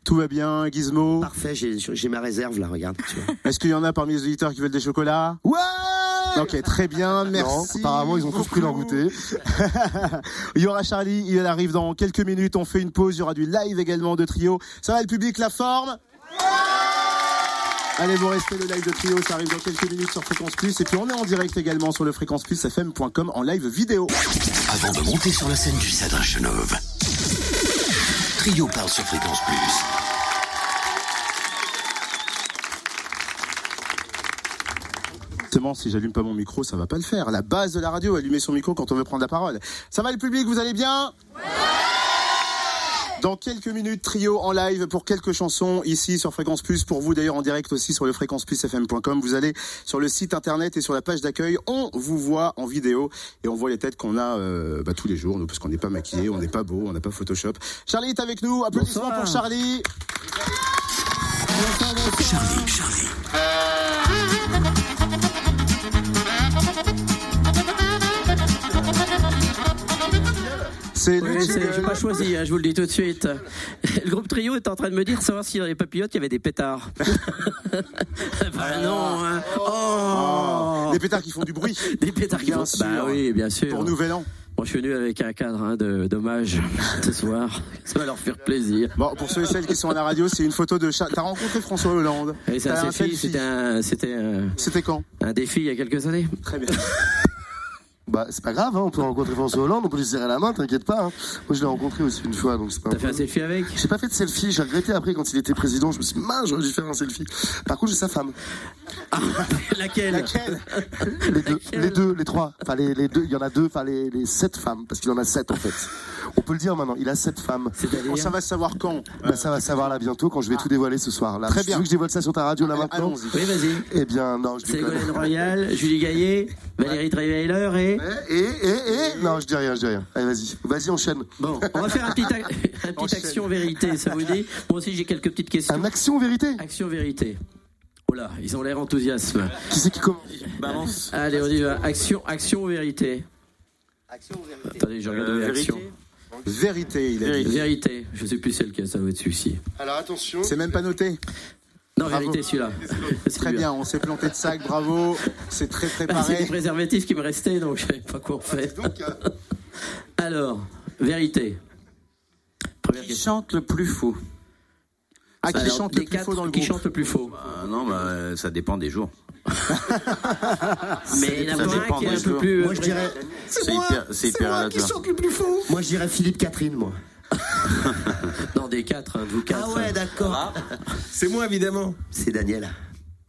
Tout va bien, Gizmo. Parfait, j'ai, ma réserve là, regarde. Est-ce qu'il y en a parmi les auditeurs qui veulent des chocolats? Ouais Ok, très bien, merci. Non, apparemment, ils ont tous pris leur goûter. Il y aura Charlie, il arrive dans quelques minutes. On fait une pause. Il y aura du live également de trio. Ça va le public, la forme Allez, vous restez le live de trio, ça arrive dans quelques minutes sur Fréquence Plus. Et puis on est en direct également sur le fréquenceplusfm.com en live vidéo. Avant de monter sur la scène du Cédrin Chenauve, Trio parle sur Fréquence Plus. Forcément, si j'allume pas mon micro, ça va pas le faire. La base de la radio, allumer son micro quand on veut prendre la parole. Ça va le public, vous allez bien? Dans quelques minutes, trio en live pour quelques chansons ici sur Fréquence Plus. Pour vous d'ailleurs en direct aussi sur le fréquenceplusfm.com. Vous allez sur le site internet et sur la page d'accueil. On vous voit en vidéo et on voit les têtes qu'on a euh, bah, tous les jours. Nous, parce qu'on n'est pas maquillé, on n'est pas beau, on n'a pas Photoshop. Charlie est avec nous. Applaudissements pour Charlie. Charlie, Charlie. C'est jingle. j'ai pas choisi, hein, je vous le dis tout de suite. Le groupe Trio est en train de me dire savoir si dans les papillotes il y avait des pétards. bah non, hein. Oh Des pétards qui font du bruit. Des pétards qui Bien font. sûr. Bah oui, bien sûr. Pour Nouvel An. Bon, je suis venu avec un cadre hein, de d'hommage ce soir. Ça va leur faire plaisir. Bon, pour ceux et celles qui sont à la radio, c'est une photo de. T'as rencontré François Hollande. Un un c'était un, un, C'était quand? un défi il y a quelques années. Très bien. Bah, c'est pas grave, hein, on peut rencontrer François Hollande, on peut lui serrer la main, t'inquiète pas. hein. Moi, je l'ai rencontré aussi une fois, donc c'est pas T'as fait un selfie avec? J'ai pas fait de selfie, j'ai regretté après quand il était président, je me suis dit, mince, j'aurais dû faire un selfie. Par contre, j'ai sa femme. Laquelle? Laquelle? Les deux, les deux, les trois. Enfin, les, les deux, il y en a deux, enfin, les, les sept femmes, parce qu'il en a sept en fait. On peut le dire maintenant, il a sept femmes. Bon, ça va savoir quand Bah, ça va savoir là bientôt quand je vais tout dévoiler ce soir. Là. Très Tu bien. veux que je dévoile ça sur ta radio là maintenant? Allons-y. Oui, vas-y. Eh bien, non, je. Ségolène Royal, Julie Gaillet, Valérie Trierweiler et. Eh, Et, et, et, non, je dis rien, je dis rien. Allez, vas-y, vas-y, enchaîne. Bon, on va faire un petit, ac- un petit Enchaîne. action vérité, ça vous dit Moi aussi j'ai quelques petites questions. Un action vérité Action vérité. Oh là, ils ont l'air enthousiastes. Qui c'est qui commence Balance. Allez, on y va. Action, action vérité. Attendez, je regarde Euh, action. vérité. Vérité, il a dit. Vérité. Je sais plus celle qui a ça va être celui-ci. Alors attention. C'est même pas noté. Non, vérité celui-là. C'est Très bien, on s'est planté de sac, bravo. C'est très Bah, c'est des préparé. préservatifs qui me restaient, donc je savais pas quoi en faire. Donc, euh, Alors, vérité. Première Qui question. chante le plus faux? Ah, qui Alors, chante le plus quatre faux dans le qui chante le plus faux. Ah Non, bah, euh, ça dépend des jours. Mais il y en a ça pas un dépend qui est des un peu jours. plus. Moi, je dirais, C'est hyper, c'est hyper aléatoire. le plus fou. Moi, je dirais Philippe Catherine, moi. Non, des quatre, hein, de vous quatre. Ah ouais, d'accord. C'est moi, évidemment. C'est Daniel.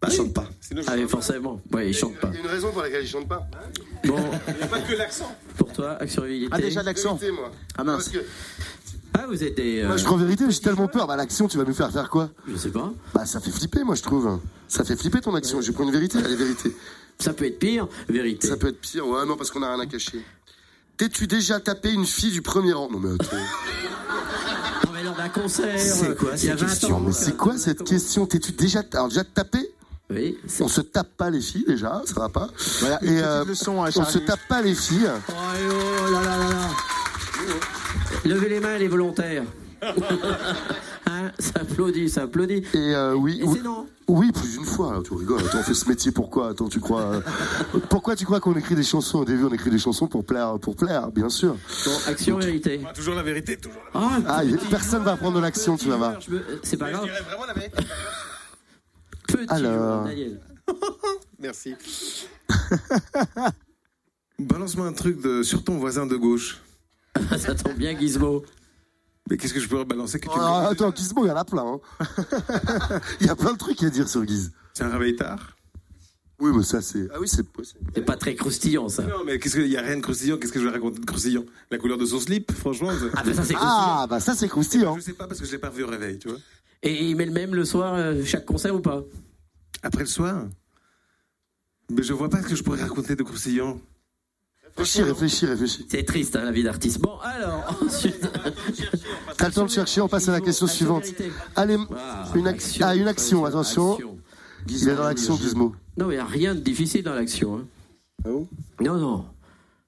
Bah, chante pas. Ah oui, forcément. Ouais, il chante pas. Il y a une raison pour laquelle il chante pas. Bon, Il n'y a pas que l'accent. pour toi, action vérité. Ah, déjà l'accent. Ah mince. Ah, vous êtes des. euh, moi, je crois en vérité, mais j'ai tellement peur. Bah, l'action, tu vas nous faire faire quoi je sais pas. Bah, ça fait flipper, moi, je trouve. Ça fait flipper ton action. J'ai pris une vérité, allez, vérité. Ça peut être pire, vérité. Ça peut être pire. Ouais, non, parce qu'on a rien à cacher. T'es-tu déjà tapé une fille du premier rang? Non, mais attends. Non, mais lors d'un concert. C'est quoi il y a cette 20 question? ans. Mais c'est quoi cette question? T'es-tu déjà, alors déjà tapé? Oui. On se tape pas les filles déjà, ça va pas. Voilà, Et euh, leçon à on se tape pas les filles. Oh, oh là là là là. Levez les mains, les volontaires. Hein, ça applaudit, ça applaudit. Et euh, oui, Et oui, c'est non. oui, plus d'une fois. Alors, tu rigoles. Attends, on fait ce métier pourquoi? Attends, tu crois euh, Pourquoi tu crois qu'on écrit des chansons? Au début, on écrit des chansons pour plaire, pour plaire, bien sûr. Bon, action, vérité. Toujours la vérité, toujours la Ah, Ah, y a- personne va prendre de l'action, tu vas voir. je me- C'est pas grave. vérité. vraiment la vérité. Petit Alors. Daniel. Merci. Balance-moi un truc de, sur ton voisin de gauche. Ça tombe bien, Gizmo. Mais qu'est-ce que je peux balancer que tu Ah, attends, Gizmo, il y en a plein. hein. Il y a plein de trucs à dire sur Giz. C'est un réveil tard? Oui, mais ça, c'est. Ah oui, c'est possible. C'est pas très croustillant, ça. Non, mais qu'est-ce qu'il y a rien de croustillant Qu'est-ce que je vais raconter de croustillant? La couleur de son slip, franchement. Ah, bah ça, c'est croustillant. Ah, bah ça, c'est croustillant. Je sais pas parce que je l'ai pas vu au réveil, tu vois. Et il met le même le soir, euh, chaque concert ou pas? Après le soir? Mais je vois pas ce que je pourrais raconter de croustillant. Réfléchis, réfléchis, réfléchis. C'est triste, hein, la vie d'artiste. Bon, alors, ensuite. T'as le temps de chercher, on passe à la question Action, suivante. Allez, Ah, une, ac- ah, une action, attention. action. Il est dans l'action, Gizmo. Non, il n'y a rien de difficile dans l'action. hein. Ah bon? Non, non.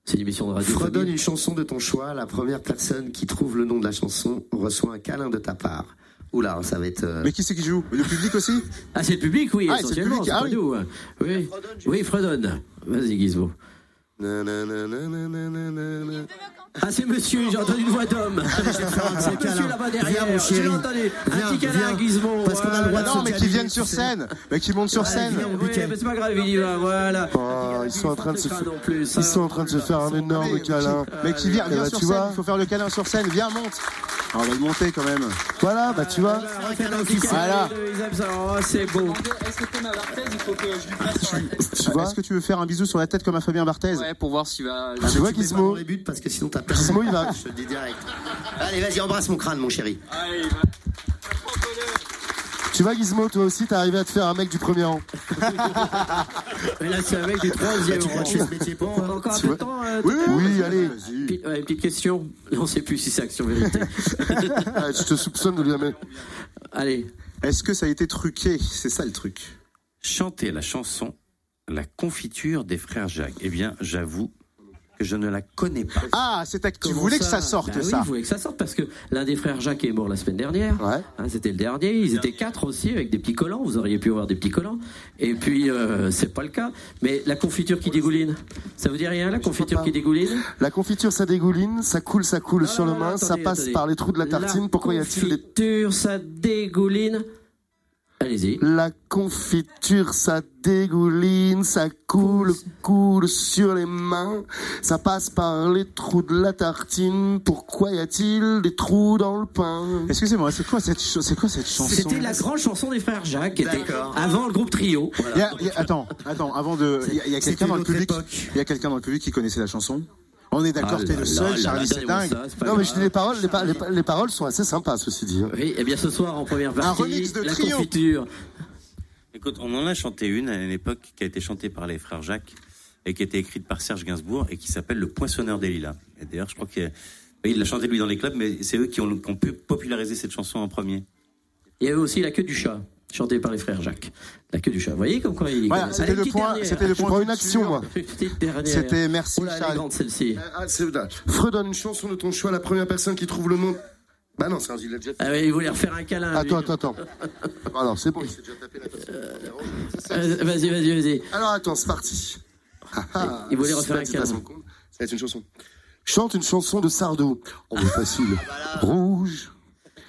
C'est une émission de radio. Fredonne une chanson de ton choix. La première personne qui trouve le nom de la chanson reçoit un câlin de ta part. Oula, ça va être. euh, Mais qui c'est qui joue? Le public aussi? Ah, c'est le public, oui, Ah, c'est le essentiellement. public, C'est ah oui. nous. hein. Oui, oui, Fredonne. Vas-y, Gizmo. Nananananananana. Ah, c'est monsieur, j'ai entendu une voix d'homme. C'est monsieur là-bas derrière. Viens, mon J'ai chéri. entendu un Viens, petit câlin, viens. Gizmo. Parce qu'on a le droit de voilà. Non, mais qui viennent sur scène Mais qui montent sur scène viens, Oui, mais c'est pas grave, il y va, voilà. Oh, ils sont en train de se faire. en plus, Ils hein. sont en train de se faire un énorme câlin. Mais qui vient, Eh viens bah, sur tu scène, vois. il faut faire le câlin sur scène, viens, monte Ah, On va le monter quand même. Voilà, bah tu vois. Voilà. Aiment ça. Oh, c'est beau. Tu vois Est-ce que tu veux faire un bisou sur la tête comme à Fabien Barthez Ouais, pour voir s'il va. Tu vois, Gizmo parce que sinon t'as Gizmo, il va. Je te le dis direct. Allez, vas-y, embrasse mon crâne, mon chéri. Tu vois, Gizmo, toi aussi, t'es arrivé à te faire un mec du premier rang. Mais là, c'est un mec du troisième Tu crois que je fais ce métier pourquoi encore un Tu peu de temps. euh, Oui, oui, allez. Petite- ouais, petite question. On sait plus si c'est action vérité. Ah, Je te soupçonne de lui amener. Allez. Est-ce que ça a été truqué? C'est ça le truc. Chanter la chanson La confiture des frères Jacques. Eh bien, j'avoue que je ne la connais pas. Ah, c'est ta- tu Comment voulais que ça sorte, Bah oui, ça je voulais que ça sorte parce que l'un des frères Jacques est mort la semaine dernière. Ouais. Hein, C'était le dernier. Ils étaient quatre aussi avec des petits collants. Vous auriez pu avoir des petits collants. Et puis, euh, c'est pas le cas. Mais la confiture qui dégouline, ça vous dit rien, la confiture qui dégouline? La confiture, ça dégouline, ça coule, ça coule sur le main, ça passe attendez. par les trous de la tartine. Pourquoi y a-t-il des... confiture, ça dégouline. Allez-y. La confiture, ça dégouline, ça coule, coule sur les mains, ça passe par les trous de la tartine. Pourquoi y a-t-il des trous dans le pain? Excusez-moi, c'est quoi cette, cho- c'est quoi cette chanson? C'était la grande chanson des frères Jacques, qui était D'accord. avant le groupe Trio. Il y a- il y a- attends, attends, avant de. Il y a, y a quelqu'un dans le public. Il y a quelqu'un dans le public qui connaissait la chanson? On est d'accord, Ah t'es le seul, là Charlie, c'est dingue. ça, Non mais je dis les paroles, les, pa- les pa- les paroles sont assez sympas, ceci dit. hein. Oui, et bien ce soir en première partie, remix de la Trio. confiture. Écoute, on en a chanté une à une époque qui a été chantée par les frères Jacques et qui a été écrite par Serge Gainsbourg et qui s'appelle Le Poinçonneur des Lilas. Et d'ailleurs, je crois qu'il il l'a chanté lui dans les clubs, mais c'est eux qui ont, qui ont pu populariser cette chanson en premier. Il y avait aussi La queue du chat, chantée par les frères Jacques. La queue du chat. Vous voyez comme quoi il Voilà, c'était le point, c'était le point. une action, moi. C'était merci, Oh là, celle-ci. Ah, c'est là. Fredonne une chanson de ton choix, la première personne qui trouve le nom. Bah non, c'est un il a déjà fait. Ah oui, il voulait refaire un câlin. lui. Attends, attends, attends. Alors, c'est bon, il s'est déjà tapé la question. Euh, Vas-y, vas-y, vas-y. Alors, attends, c'est parti. Ah, ah, Il voulait refaire un câlin. Ça va être une chanson. Chante une chanson de Sardou. Est facile. Rouge.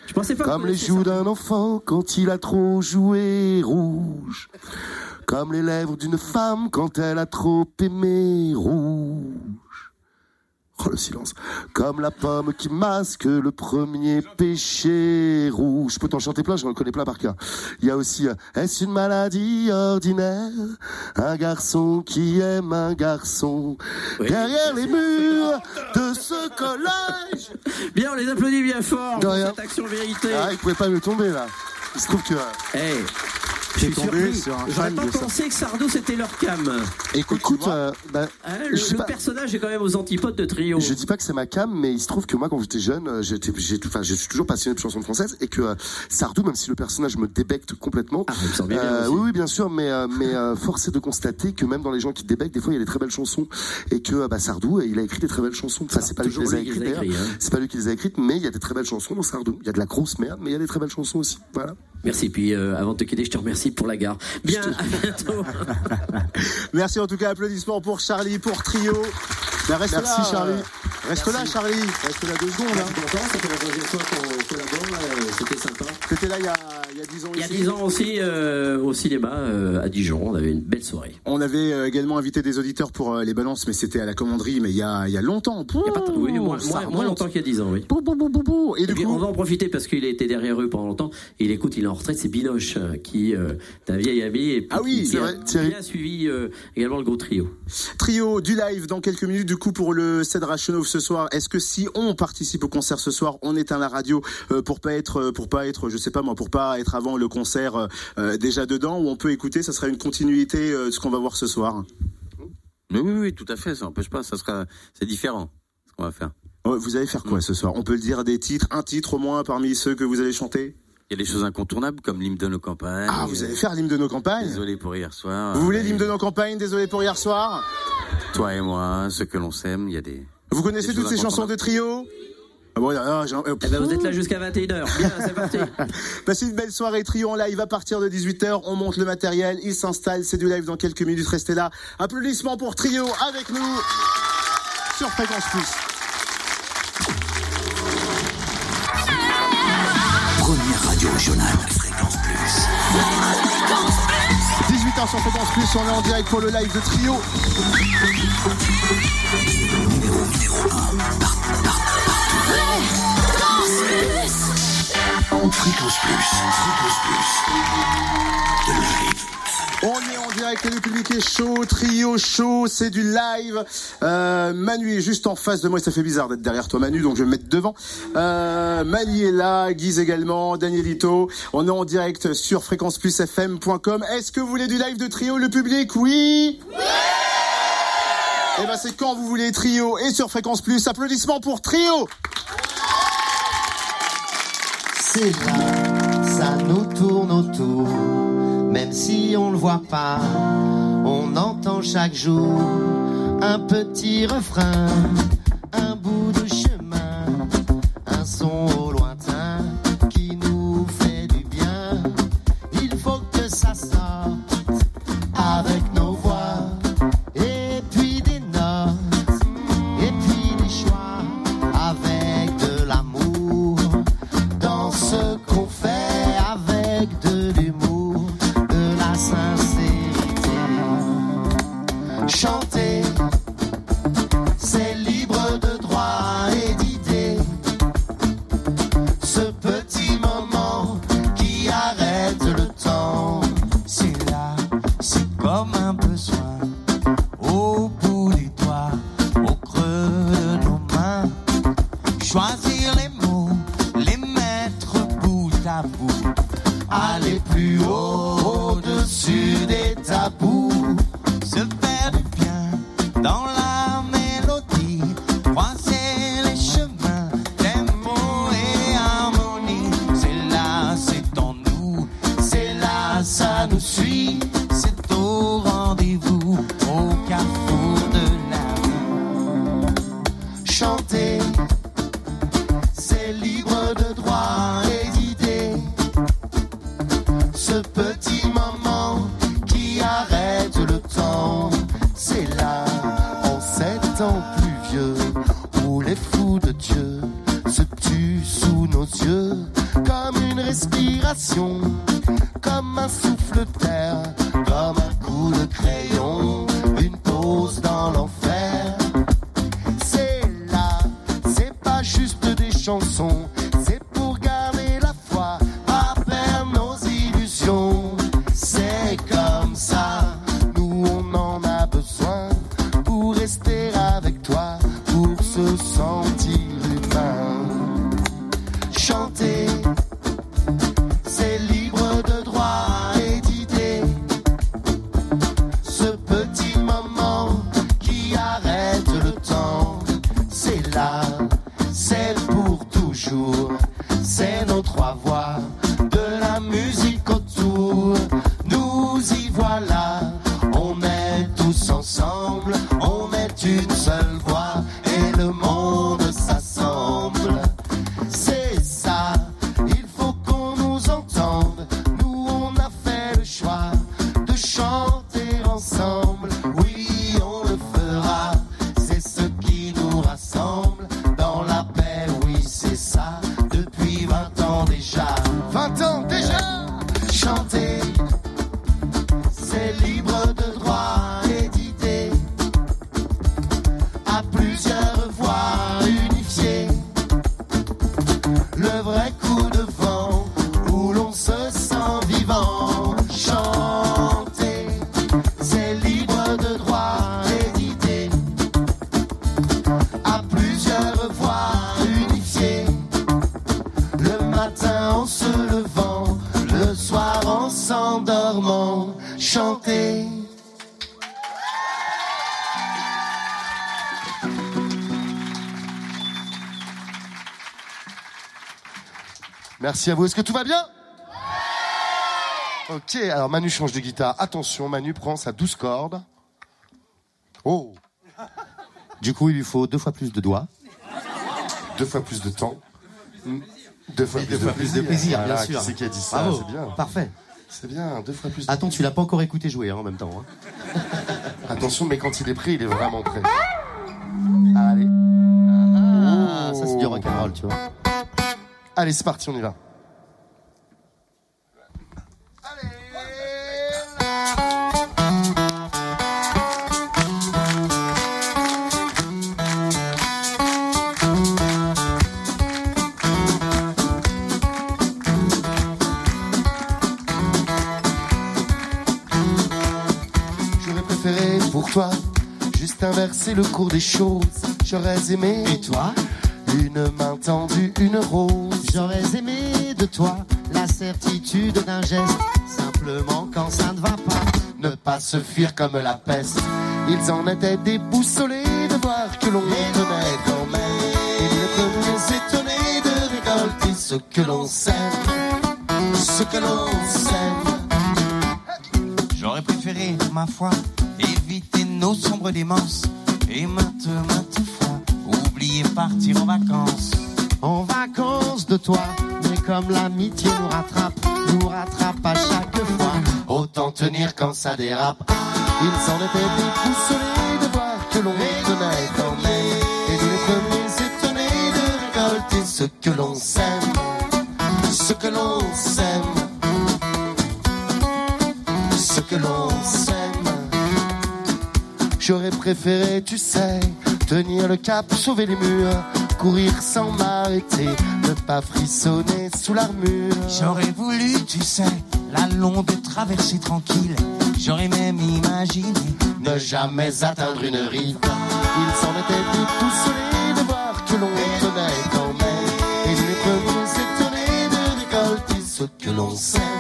Je pensais pas Comme les joues d'un enfant quand il a trop joué. Rouge. Comme les lèvres d'une femme quand elle a trop aimé. Rouge. Oh, le silence. Comme la pomme qui masque le premier péché rouge. Je peux t'en chanter plein, je en connais plein par cœur. Il y a aussi, euh, est-ce une maladie ordinaire? Un garçon qui aime un garçon. Oui. Derrière les murs de ce collège. Bien, on les applaudit bien fort De pour rien. cette action vérité. Ah, il pouvait pas me tomber là. Il se trouve que. euh, Hey, Suis tombé sur un J'aurais pas pensé que Sardou c'était leur cam. Écoute, euh, bah, Hein, le sais le pas. personnage est quand même aux antipodes de Trio. Je dis pas que c'est ma cam, mais il se trouve que moi, quand j'étais jeune, euh, j'étais, j'ai, enfin, je suis toujours passionné de chansons françaises et que euh, Sardou, même si le personnage me débecte complètement, Ah, me bien euh, oui, oui, bien sûr, mais mais force est de constater que même dans les gens qui débectent, des fois, il y a des très belles chansons et que bah, Sardou, il a écrit des très belles chansons. Enfin, c'est pas lui qui les a écrites, hein. C'est pas lui qui les a écrites, mais il y a des très belles chansons dans Sardou. Il y a de la grosse merde, mais il y a des très belles chansons aussi. Voilà. Merci. Puis euh, avant de te quitter, je te remercie pour la gare. Bien, à bientôt. Merci en tout cas, applaudissements pour Charlie, pour Trio. Ben, reste Merci, là, Charlie. Reste là, Charlie. Reste là deux secondes. hein. Fait la deuxième fois qu'on collabore. euh, C'était sympa. T'étais là il y a, il y a 10 ans Il y a ici. 10 ans aussi, euh, au cinéma euh, à Dijon, on avait une belle soirée. On avait euh, également invité des auditeurs pour euh, les balances, mais c'était à la commanderie, mais il y a, il y a longtemps. Il y a pas oui, moins, longtemps qu'il y a 10 ans, oui. Bou, bou. Et Et du puis, coup, on va en profiter parce qu'il a été derrière eux pendant longtemps. Et il écoute, il est en retraite, c'est Binoche, qui euh, est un vieil ami et puis Ah oui, c'est a vrai, Thierry. bien suivi euh, également le gros trio. trio du live dans quelques minutes. Du coup, pour le Cédra Chenauve ce soir, est-ce que si on participe au concert ce soir, on éteint la radio euh, pour pas être, euh, pour pas être, je sais pas moi, pour pas être avant le concert euh, déjà dedans, ou on peut écouter, ça sera une continuité de ce qu'on va voir ce soir. Mais oui, oui, tout à fait, ça n'empêche pas, ça sera, c'est différent, ce qu'on va faire. Vous allez faire quoi ce soir? On peut le dire des titres, un titre au moins parmi ceux que vous allez chanter? Il y a des choses incontournables comme l'hymne de nos campagnes. Ah, vous allez faire l'hymne de nos campagnes? Désolé pour hier soir. Vous voulez l'hymne de nos campagnes? Désolé pour hier soir? Toi et moi, ceux que l'on s'aime, il y a des. Vous connaissez toutes ces chansons de trio ah bon, ah, euh, Eh ben, vous êtes là jusqu'à 21h. Bien, c'est parti. Passez une belle soirée trio en live à partir de 18h. On monte le matériel, il s'installe, c'est du live dans quelques minutes. Restez là. Applaudissements pour trio avec nous sur Fréquence Plus. Première radio régionale. Fréquence Plus. 18h sur Fréquence Plus, on est en direct pour le live de trio. On est en direct le public est chaud, trio chaud, c'est du live. Euh, Manu est juste en face de moi, ça fait bizarre d'être derrière toi Manu, donc je vais me mettre devant. Euh, Mali est là, Guise également, Danielito. On est en direct sur fréquenceplusfm.com. Est-ce que vous voulez du live de trio, le public? Oui Eh ben c'est quand vous voulez trio et sur Fréquence Plus. Applaudissements pour trio C'est là, ça nous tourne autour, même si on le voit pas, on entend chaque jour un petit refrain, un bout de chemin, un son tabous, et le monde. Merci à vous. Est-ce que tout va bien? Ok, alors Manu change de guitare. Attention, Manu prend sa douze cordes. Oh Du coup, il lui faut deux fois plus de doigts. Deux fois plus de temps. Deux fois, plus, deux fois plus de plaisir, bien Voilà, sûr. Qui c'est qui a dit ça? Bravo. C'est bien. Parfait. C'est bien, deux fois plus de Attends, tu l'as pas encore écouté jouer hein, en même temps. hein. Attention, mais quand il est prêt, il est vraiment prêt. Allez. Ah, ça c'est du rock'n'roll, tu vois. Allez, c'est parti, on y va. J'aurais préféré pour toi juste inverser le cours des choses. J'aurais aimé. Et toi? Une main tendue, une rose. J'aurais aimé de toi la certitude d'un geste, simplement quand ça ne va pas. Ne pas se fuir comme la peste. Ils en étaient déboussolés de voir que l'on tenait quand même. Et les premiers étonnés de récolter ce que l'on sème. Ce que l'on sème. J'aurais préféré, ma foi, éviter nos sombres démences et maintes, maintes fois oublier partir en vacances. En vacances de toi, mais comme l'amitié nous rattrape, nous rattrape à chaque fois. Autant tenir quand ça dérape. Ils en étaient déboussolés de voir que l'on tenait quand même. Et les premiers étonnés de récolter ce que l'on sème. Ce que l'on sème. Ce que l'on sème. J'aurais préféré, tu sais, tenir le cap, sauver les murs, courir sans m'arrêter, ne pas frissonner sous l'armure. J'aurais voulu, tu sais, la longue traversée tranquille. J'aurais même imaginé ne jamais atteindre une rive. Ils en étaient déboussolés de voir que l'on tenait quand même. Et les premiers étonnés de récolter ce que l'on sème.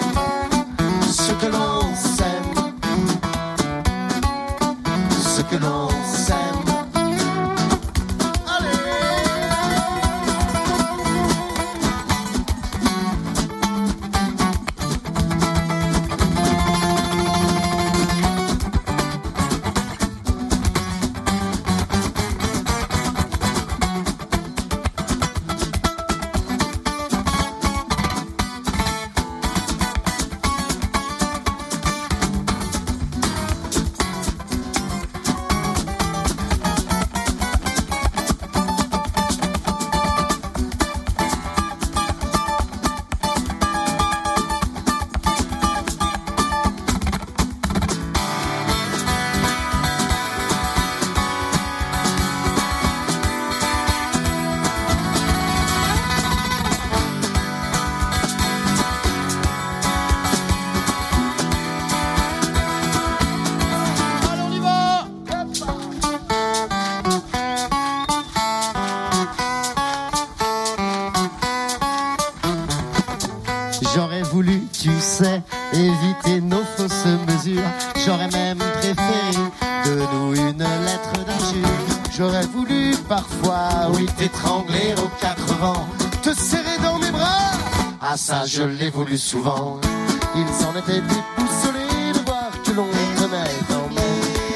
Parfois, oui, t'étrangler aux quatre vents, te serrer dans mes bras. Ah ça, je l'ai voulu souvent. Ils en étaient déboussolés de voir que l'on tenait quand même.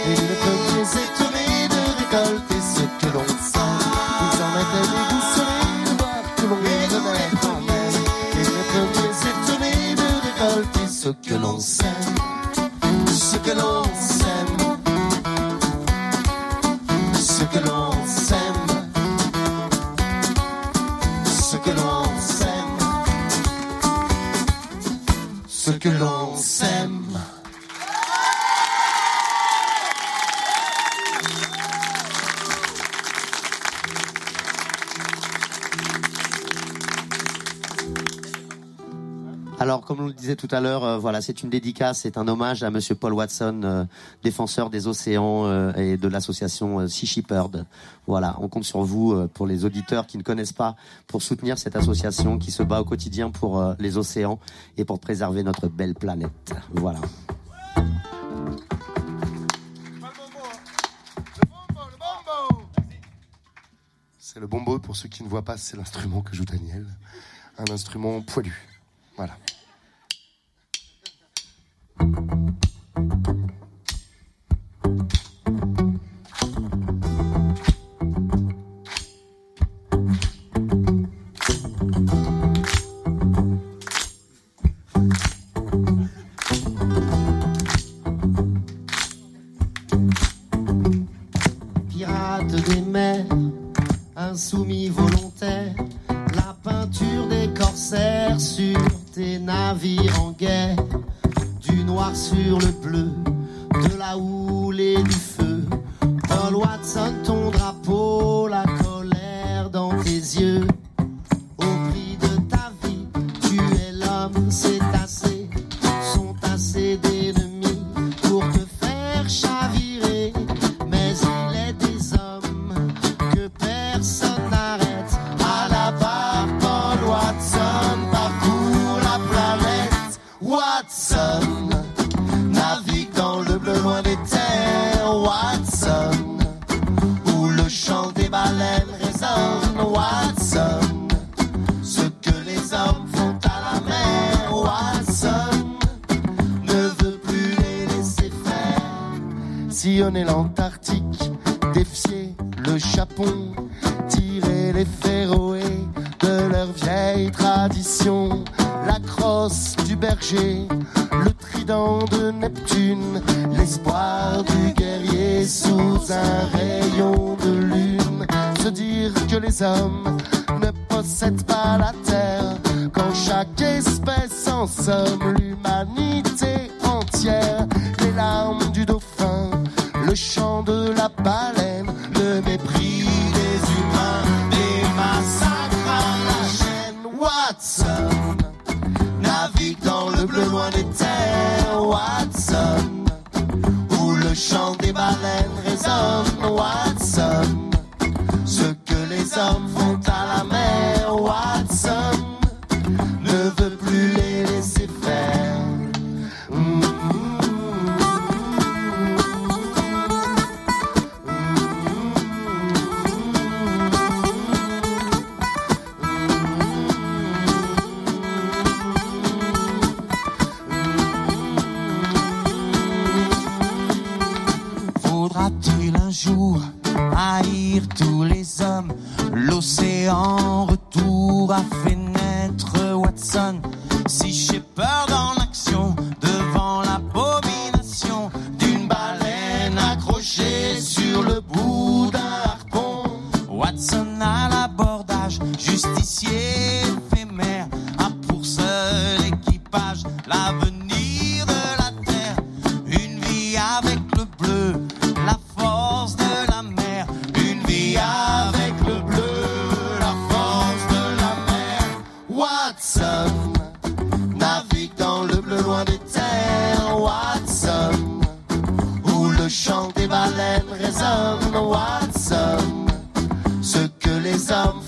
Et les premiers étonnés de récolter ce que l'on sent. Ils en étaient déboussolés de voir que l'on tenait quand même. Et les premiers étonnés de récolter ce que l'on sème. Ce que l'on sème. disais tout à l'heure, euh, voilà, c'est une dédicace, c'est un hommage à Monsieur Paul Watson, euh, défenseur des océans euh, et de l'association Sea Shepherd. Voilà, on compte sur vous pour les auditeurs qui ne connaissent pas, pour soutenir cette association qui se bat au quotidien pour les océans et pour préserver notre belle planète. Voilà. C'est le bombo, pour ceux qui ne voient pas, c'est l'instrument que joue Daniel. Un instrument poilu. Voilà. Thank you. chant de la balle. some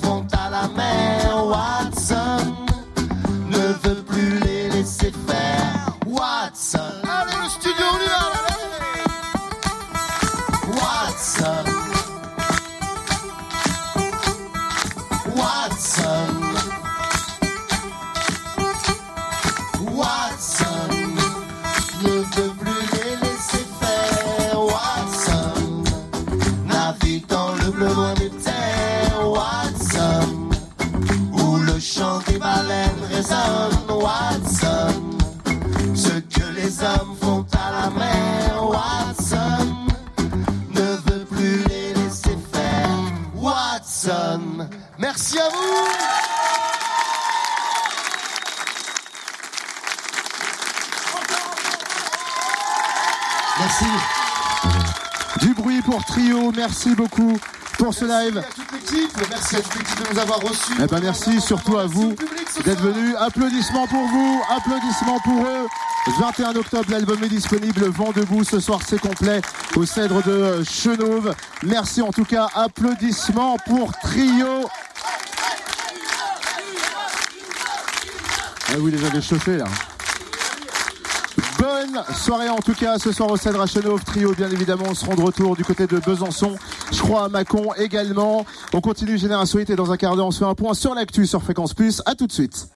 nous avoir reçus. Eh ben merci surtout à vous d'être venus. Applaudissements pour vous, applaudissements pour eux. 21 octobre, l'album est disponible. Vent debout, ce soir c'est complet au Cèdre de Chenauve. Merci en tout cas, applaudissements pour Trio. Ah oui, les avez chauffés là. Bonne soirée en tout cas ce soir au Cèdre à Chenauve. Trio bien évidemment seront de retour du côté de Besançon. Je crois à Mâcon également. On continue Génération et dans un quart d'heure on se fait un point sur l'actu sur Fréquence Plus. À tout de suite.